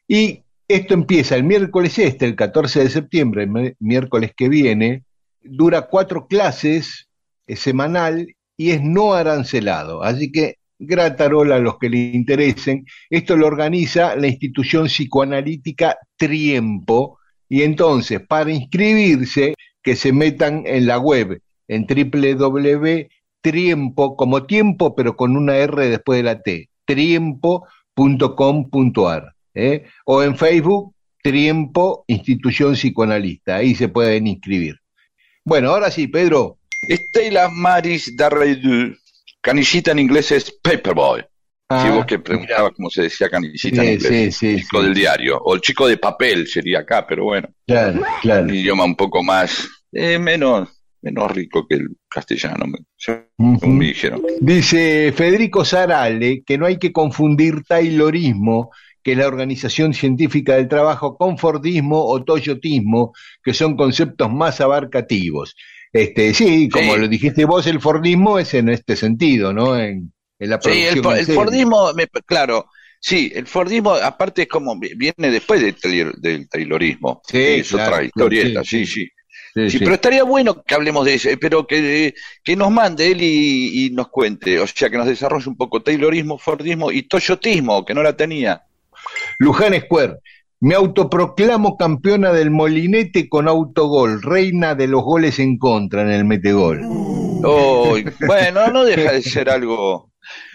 Speaker 1: Y esto empieza el miércoles este, el 14 de septiembre, el mi- miércoles que viene, dura cuatro clases es semanal y es no arancelado. Así que gratarola a los que le interesen. Esto lo organiza la institución psicoanalítica Triempo. Y entonces, para inscribirse, que se metan en la web, en www.triempo, como tiempo, pero con una R después de la T, triempo.com.ar. ¿eh? O en Facebook, Triempo Institución Psicoanalista. Ahí se pueden inscribir. Bueno, ahora sí, Pedro.
Speaker 2: Estela Maris Darredu. Canillita en inglés es Paperboy.
Speaker 1: Ah,
Speaker 2: si vos que preguntabas cómo se decía canillita en inglés.
Speaker 1: sí, sí,
Speaker 2: el chico del diario. O el chico de papel sería acá, pero bueno.
Speaker 1: Claro, claro.
Speaker 2: Un idioma un poco más, eh, menos, menos rico que el castellano, me- según me dijeron.
Speaker 1: Dice Federico Sarale que no hay que confundir Taylorismo, que es la Organización Científica del Trabajo, con Fordismo o Toyotismo, que son conceptos más abarcativos. Este, sí, como
Speaker 2: Sí.
Speaker 1: lo dijiste vos, el Fordismo es en este sentido, ¿no? En, en la
Speaker 2: Sí, el, el. Fordismo, me- claro, sí, el Fordismo aparte es como, viene después del, del Taylorismo.
Speaker 1: Sí,
Speaker 2: es
Speaker 1: claro,
Speaker 2: otra historieta,
Speaker 1: sí,
Speaker 2: sí, sí.
Speaker 1: Sí,
Speaker 2: pero estaría bueno que hablemos de eso, eh, pero que, que nos mande él y, y nos cuente, o sea, que nos desarrolle un poco Taylorismo, Fordismo y Toyotismo, que no la tenía.
Speaker 1: Luján Square. Me autoproclamo campeona del molinete con autogol, reina de los goles en contra en el metegol.
Speaker 2: Oh, bueno, no deja de ser algo.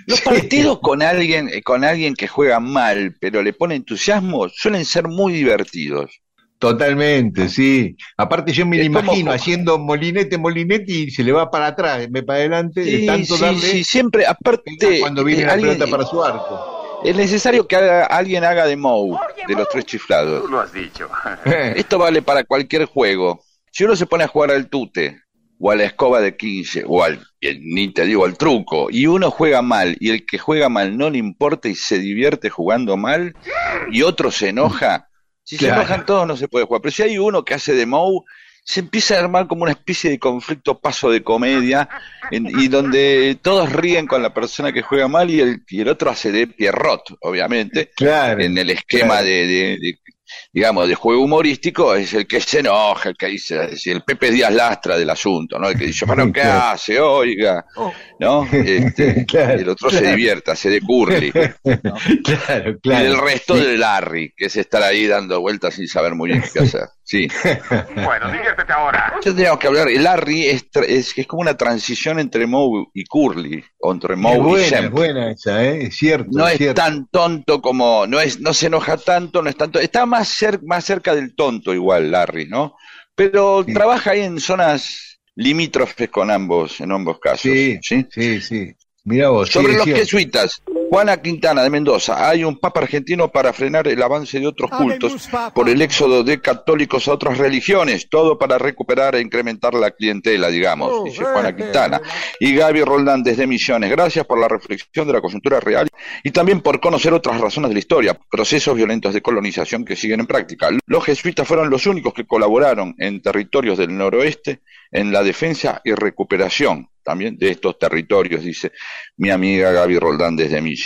Speaker 2: Los partidos con alguien, eh, con alguien que juega mal, pero le pone entusiasmo, suelen ser muy divertidos.
Speaker 1: Totalmente, sí. Aparte yo me lo
Speaker 2: como-
Speaker 1: imagino haciendo molinete, molinete y se le va para atrás, me para adelante, de
Speaker 2: Sí,
Speaker 1: tanto
Speaker 2: sí,
Speaker 1: darle
Speaker 2: sí, siempre, aparte,
Speaker 1: cuando viene
Speaker 2: eh,
Speaker 1: la
Speaker 2: alguien-
Speaker 1: pelota para su arco.
Speaker 2: es necesario que haga- alguien haga de Mou, de los tres chiflados.
Speaker 13: lo has dicho.
Speaker 2: Esto vale para cualquier juego. Si uno se pone a jugar al tute, o a la escoba de 15, o al, y ni te digo al truco, y uno juega mal, y el que juega mal no le importa y se divierte jugando mal, y otro se enoja, si
Speaker 1: Claro.
Speaker 2: se enojan todos no se puede jugar. Pero si hay uno que hace de Mou, se empieza a armar como una especie de conflicto paso de comedia, en- y donde todos ríen con la persona que juega mal y el, y el otro hace de Pierrot, obviamente
Speaker 1: Claro.
Speaker 2: en el esquema
Speaker 1: claro.
Speaker 2: de, de- de, digamos, de juego humorístico, es el que se enoja, el que dice, si el Pepe Díaz Lastra del asunto, ¿no? El que dice, bueno, ¿qué
Speaker 1: Claro.
Speaker 2: hace? Oiga, ¿no? Este,
Speaker 1: Claro,
Speaker 2: el otro se
Speaker 1: claro.
Speaker 2: divierte, hace de curly.
Speaker 1: Claro,
Speaker 2: Y el resto de Larry, que es estar ahí dando vueltas sin saber muy bien qué hacer. Sí.
Speaker 13: Bueno, diviértete ahora.
Speaker 2: Tendríamos que hablar, el Larry es, es, es como una transición entre Moe y Curly, o entre
Speaker 1: Es
Speaker 2: Moe y
Speaker 1: buena, es
Speaker 2: Shemp.
Speaker 1: buena esa, ¿eh? es cierto.
Speaker 2: no es
Speaker 1: cierto.
Speaker 2: tan tonto como no es no se enoja tanto no es tanto está más cer- más cerca del tonto igual Larry no pero
Speaker 1: Sí.
Speaker 2: trabaja ahí en zonas limítrofes con ambos en ambos casos
Speaker 1: Sí,
Speaker 2: ¿sí?
Speaker 1: sí, sí. Mira vos.
Speaker 2: sobre los jesuitas Juana Quintana de Mendoza hay un papa argentino para frenar el avance de otros cultos por el éxodo de católicos a otras religiones todo para recuperar e incrementar la clientela digamos dice Juana Quintana y Gaby Roldán desde Misiones. Gracias por la reflexión de la coyuntura real y también por conocer otras razones de la historia, procesos violentos de colonización que siguen en práctica. Los jesuitas fueron los únicos que colaboraron en territorios del noroeste en la defensa y recuperación también de estos territorios, dice mi amiga Gaby Roldán desde Misiones.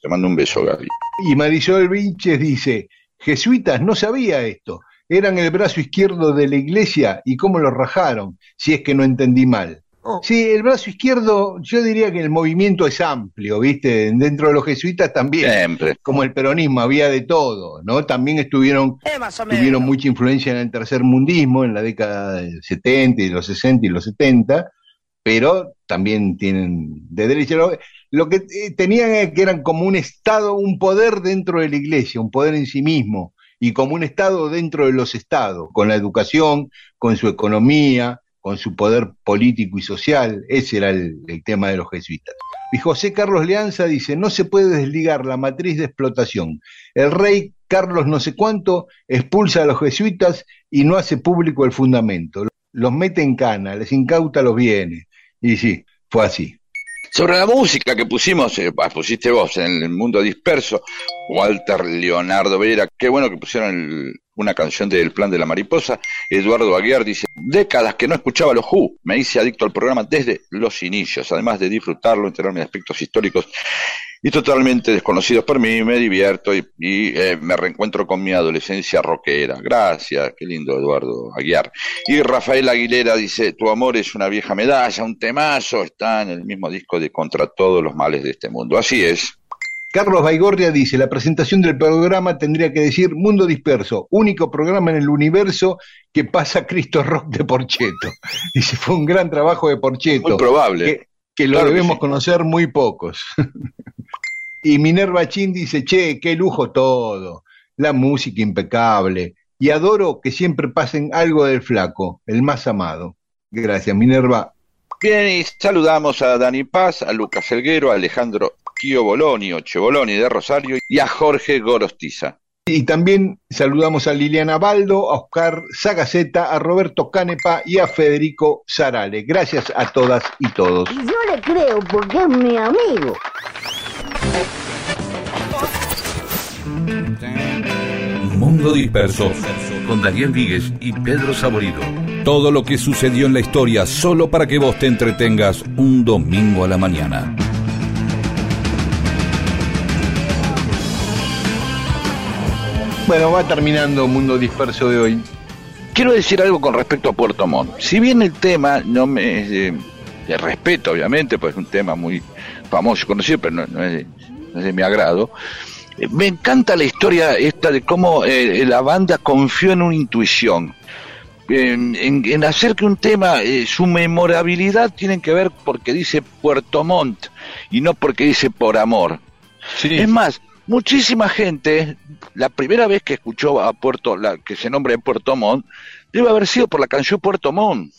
Speaker 2: Te mando un beso, Gaby.
Speaker 1: Y Marisol Vinches dice, jesuitas, no sabía esto, eran el brazo izquierdo de la iglesia y cómo lo rajaron, si es que no entendí mal. Sí, el brazo izquierdo, yo diría que el movimiento es amplio, ¿viste? Dentro de los jesuitas también,
Speaker 2: Siempre.
Speaker 1: como el peronismo, había de todo, ¿no? También estuvieron,
Speaker 14: Eh,
Speaker 1: tuvieron mucha influencia en el tercer mundismo, en la década del 70 y los 60 y los 70, pero también tienen de derecha. Lo, que eh, tenían es que eran como un Estado, un poder dentro de la iglesia, un poder en sí mismo, y como un Estado dentro de los Estados, con la educación, con su economía, con su poder político y social. Ese era el, el tema de los jesuitas. Y José Carlos Leanza dice, no se puede desligar la matriz de explotación. El rey Carlos no sé cuánto expulsa a los jesuitas y no hace público el fundamento. Los mete en cana, les incauta los bienes. Y sí, fue así.
Speaker 2: Sobre la música que pusimos, eh, pusiste vos en el mundo disperso, Walter Leonardo Vera, qué bueno que pusieron el- una canción del Plan de la Mariposa. Eduardo Aguiar dice, décadas que no escuchaba los Who, me hice adicto al programa desde los inicios, además de disfrutarlo, enterarme de aspectos históricos y totalmente desconocidos por mí, me divierto y, y, eh, me reencuentro con mi adolescencia rockera. Gracias, qué lindo Eduardo Aguiar. Y Rafael Aguilera dice, tu amor es una vieja medalla, un temazo, está en el mismo disco de Contra todos los males de este mundo. Así es.
Speaker 1: Carlos Baigorria dice, la presentación del programa tendría que decir Mundo Disperso, único programa en el universo que pasa Cristo Rock de Porcheto. Dice, fue un gran trabajo de Porcheto.
Speaker 2: Muy probable.
Speaker 1: Que, que lo
Speaker 2: Claro que
Speaker 1: debemos
Speaker 2: sí.
Speaker 1: conocer muy pocos. y Minerva Chin dice, che, qué lujo todo, la música impecable. Y adoro que siempre pasen algo del flaco, el más amado. Gracias, Minerva.
Speaker 2: Bien, y saludamos a Dani Paz, a Lucas Elguero, a Alejandro Kio Boloni, o Che Boloni de Rosario, y a Jorge Gorostiza.
Speaker 1: Y también saludamos a Liliana Baldo, a Oscar Sagaceta, a Roberto Canepa y a Federico Zarale. Gracias a todas y todos.
Speaker 15: Y yo le creo porque es mi amigo.
Speaker 16: Mundo Disperso con Daniel Víguez y Pedro Saborido. Todo lo que sucedió en la historia solo para que vos te entretengas un domingo a la mañana.
Speaker 1: Bueno, va terminando Mundo Disperso de hoy.
Speaker 2: Quiero decir algo con respecto a Puerto Montt. Si bien el tema no me es de, respeto, obviamente, pues es un tema muy famoso conocido, pero no, no es, de, no es de mi agrado. eh, Me encanta la historia esta de cómo eh, la banda confió en una intuición. En, en- en hacer que un tema, eh, su memorabilidad tiene que ver porque dice Puerto Montt y no porque dice por amor. Es más, muchísima gente, la primera vez que escuchó a Puerto, la, que se nombra en Puerto Montt, debe haber sido por la canción Puerto Montt.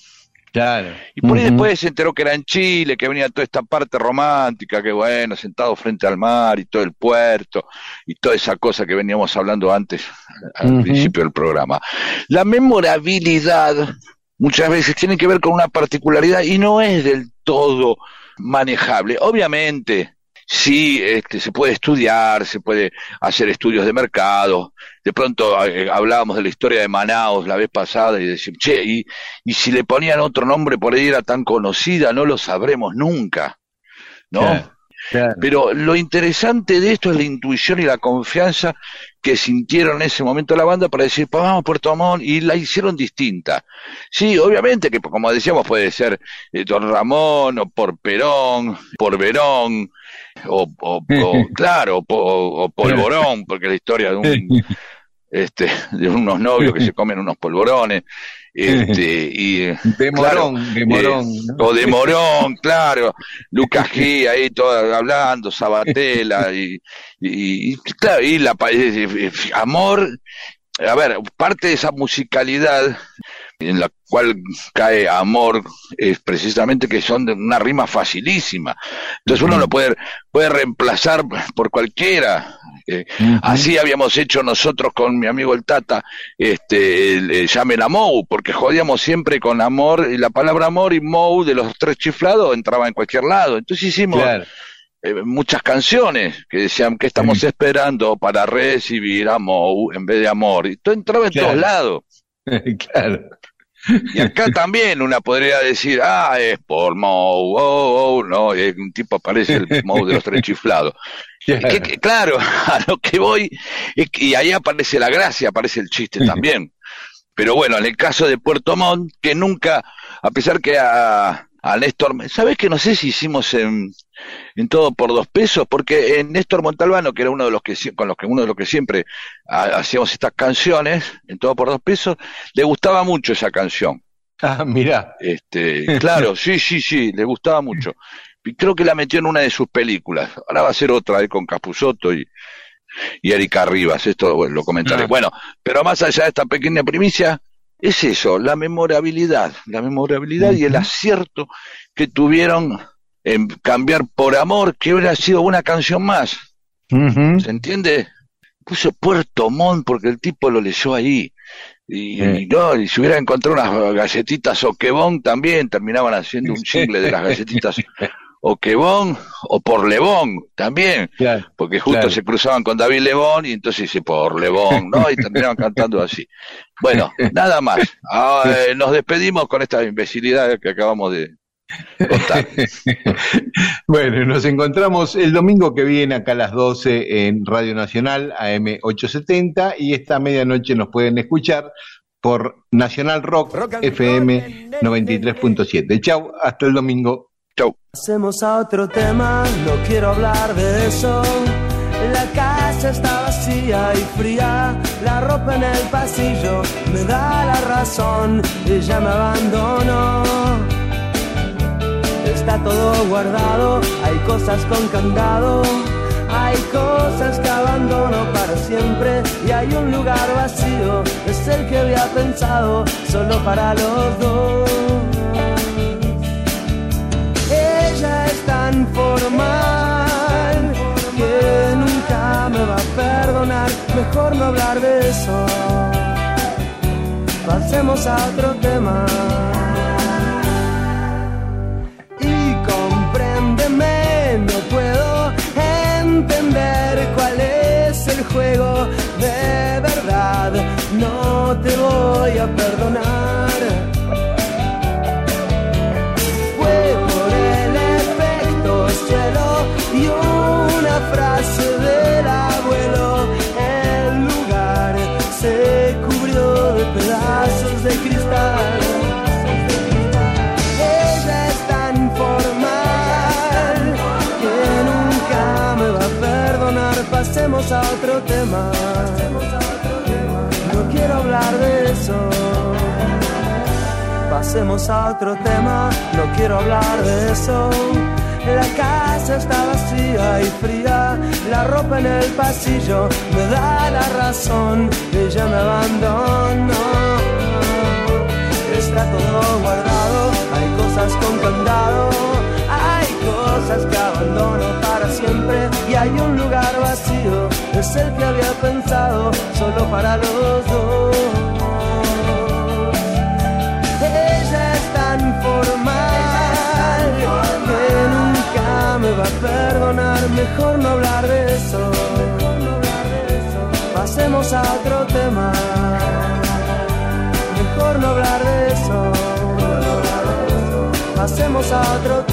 Speaker 1: Claro.
Speaker 2: Y por ahí después se enteró que era en Chile, que venía toda esta parte romántica, que bueno, sentado frente al mar y todo el puerto y toda esa cosa que veníamos hablando antes, al principio del programa. La memorabilidad muchas veces tiene que ver con una particularidad y no es del todo manejable. Obviamente, sí, este, se puede estudiar, se puede hacer estudios de mercado. De pronto eh, hablábamos de la historia de Manaus la vez pasada y decir, che, y, y si le ponían otro nombre por ahí era tan conocida, no lo sabremos nunca, ¿no?
Speaker 1: Claro, claro.
Speaker 2: Pero lo interesante de esto es la intuición y la confianza que sintieron en ese momento la banda para decir, "Pa, vamos Puerto Montt, y la hicieron distinta. Sí, obviamente que, como decíamos, puede ser eh, Don Ramón, o por Perón, por Verón, o, o- o, claro, o, po- o Polvorón, porque la historia de un este, de unos novios que se comen unos polvorones, este, y
Speaker 1: De
Speaker 2: claro,
Speaker 1: Morón, de Morón.
Speaker 2: eh,
Speaker 1: ¿no?
Speaker 2: o de Morón, claro, Lucas G ahí todo hablando, Sabatella y, y, y, claro, y la eh, eh, amor, a ver, parte de esa musicalidad en la cual cae amor es precisamente que son de una rima facilísima. Entonces uno lo puede, puede reemplazar por cualquiera. Eh, Así habíamos hecho nosotros con mi amigo el Tata, este, el, el llamen a Mou, porque jodíamos siempre con amor, y la palabra amor y Mou de los tres chiflados entraba en cualquier lado. Entonces hicimos
Speaker 1: Claro.
Speaker 2: eh, muchas canciones que decían que estamos esperando para recibir a Mou en vez de amor. Y todo entraba en
Speaker 1: Claro.
Speaker 2: todos lados.
Speaker 1: claro.
Speaker 2: Y acá también una podría decir, ah, es por Mou, oh, oh, no, y un tipo aparece el Mou de los tres chiflados.
Speaker 1: Claro.
Speaker 2: Que- que- claro, a lo que voy, es que- y ahí aparece la gracia, aparece el chiste también. Pero bueno, en el caso de Puerto Montt, que nunca, a pesar que a, a Néstor, ¿sabes que no sé si hicimos en, en todo por dos pesos? Porque en Néstor Montalbano, que era uno de los que con los que uno de los que siempre ha- hacíamos estas canciones, en todo por dos pesos, le gustaba mucho esa canción.
Speaker 1: Ah, mirá.
Speaker 2: Este, claro, sí, sí, sí, le gustaba mucho. Y creo que la metió en una de sus películas. Ahora va a ser otra eh, con Capusotto y y Erika Rivas, esto bueno, lo comentaré.
Speaker 7: Ah.
Speaker 2: Bueno, pero más allá de esta pequeña primicia, es eso, la memorabilidad, la memorabilidad y el acierto que tuvieron en cambiar por amor, que hubiera sido una canción más. ¿Se entiende? Puso Puerto Montt porque el tipo lo leyó ahí. Y, y no, y si hubiera encontrado unas galletitas Oquebón también terminaban haciendo un jingle de las galletitas Oquebón o por Lebón también, porque justo
Speaker 7: claro.
Speaker 2: se cruzaban con David Lebón y entonces dice por Lebón, ¿no? Y terminaban cantando así. Bueno, nada más. Ah, eh, nos despedimos con esta imbecilidad que acabamos de contar.
Speaker 7: Bueno, nos encontramos el domingo que viene acá a las 12 en Radio Nacional AM 870 y esta medianoche nos pueden escuchar por Nacional Rock FM 93.7. Chau, hasta el domingo.
Speaker 2: Chau.
Speaker 8: A otro tema, no quiero hablar de eso. La casa está vacía y fría, la ropa en el pasillo me da la razón, ella me abandonó. Está todo guardado, hay cosas con candado, hay cosas que abandono para siempre y hay un lugar vacío, es el que había pensado solo para los dos. Tan formal que nunca me va a perdonar. Mejor no hablar de eso. Pasemos a otro tema. Y compréndeme, no puedo entender cuál es el juego. De verdad, no te voy a perdonar. Pasemos a otro tema. No quiero hablar de eso. Pasemos a otro tema, no quiero hablar de eso. La casa está vacía y fría, la ropa en el pasillo me da la razón, ella me abandonó. Está todo guardado, hay cosas con candado, hay cosas que abandono para siempre y hay un lugar vacío, es el que había pensado solo para los dos. Ella es tan formal que nunca me va a perdonar. Mejor no hablar de eso. Pasemos a otro tema. Mejor no hablar de eso. Pasemos a otro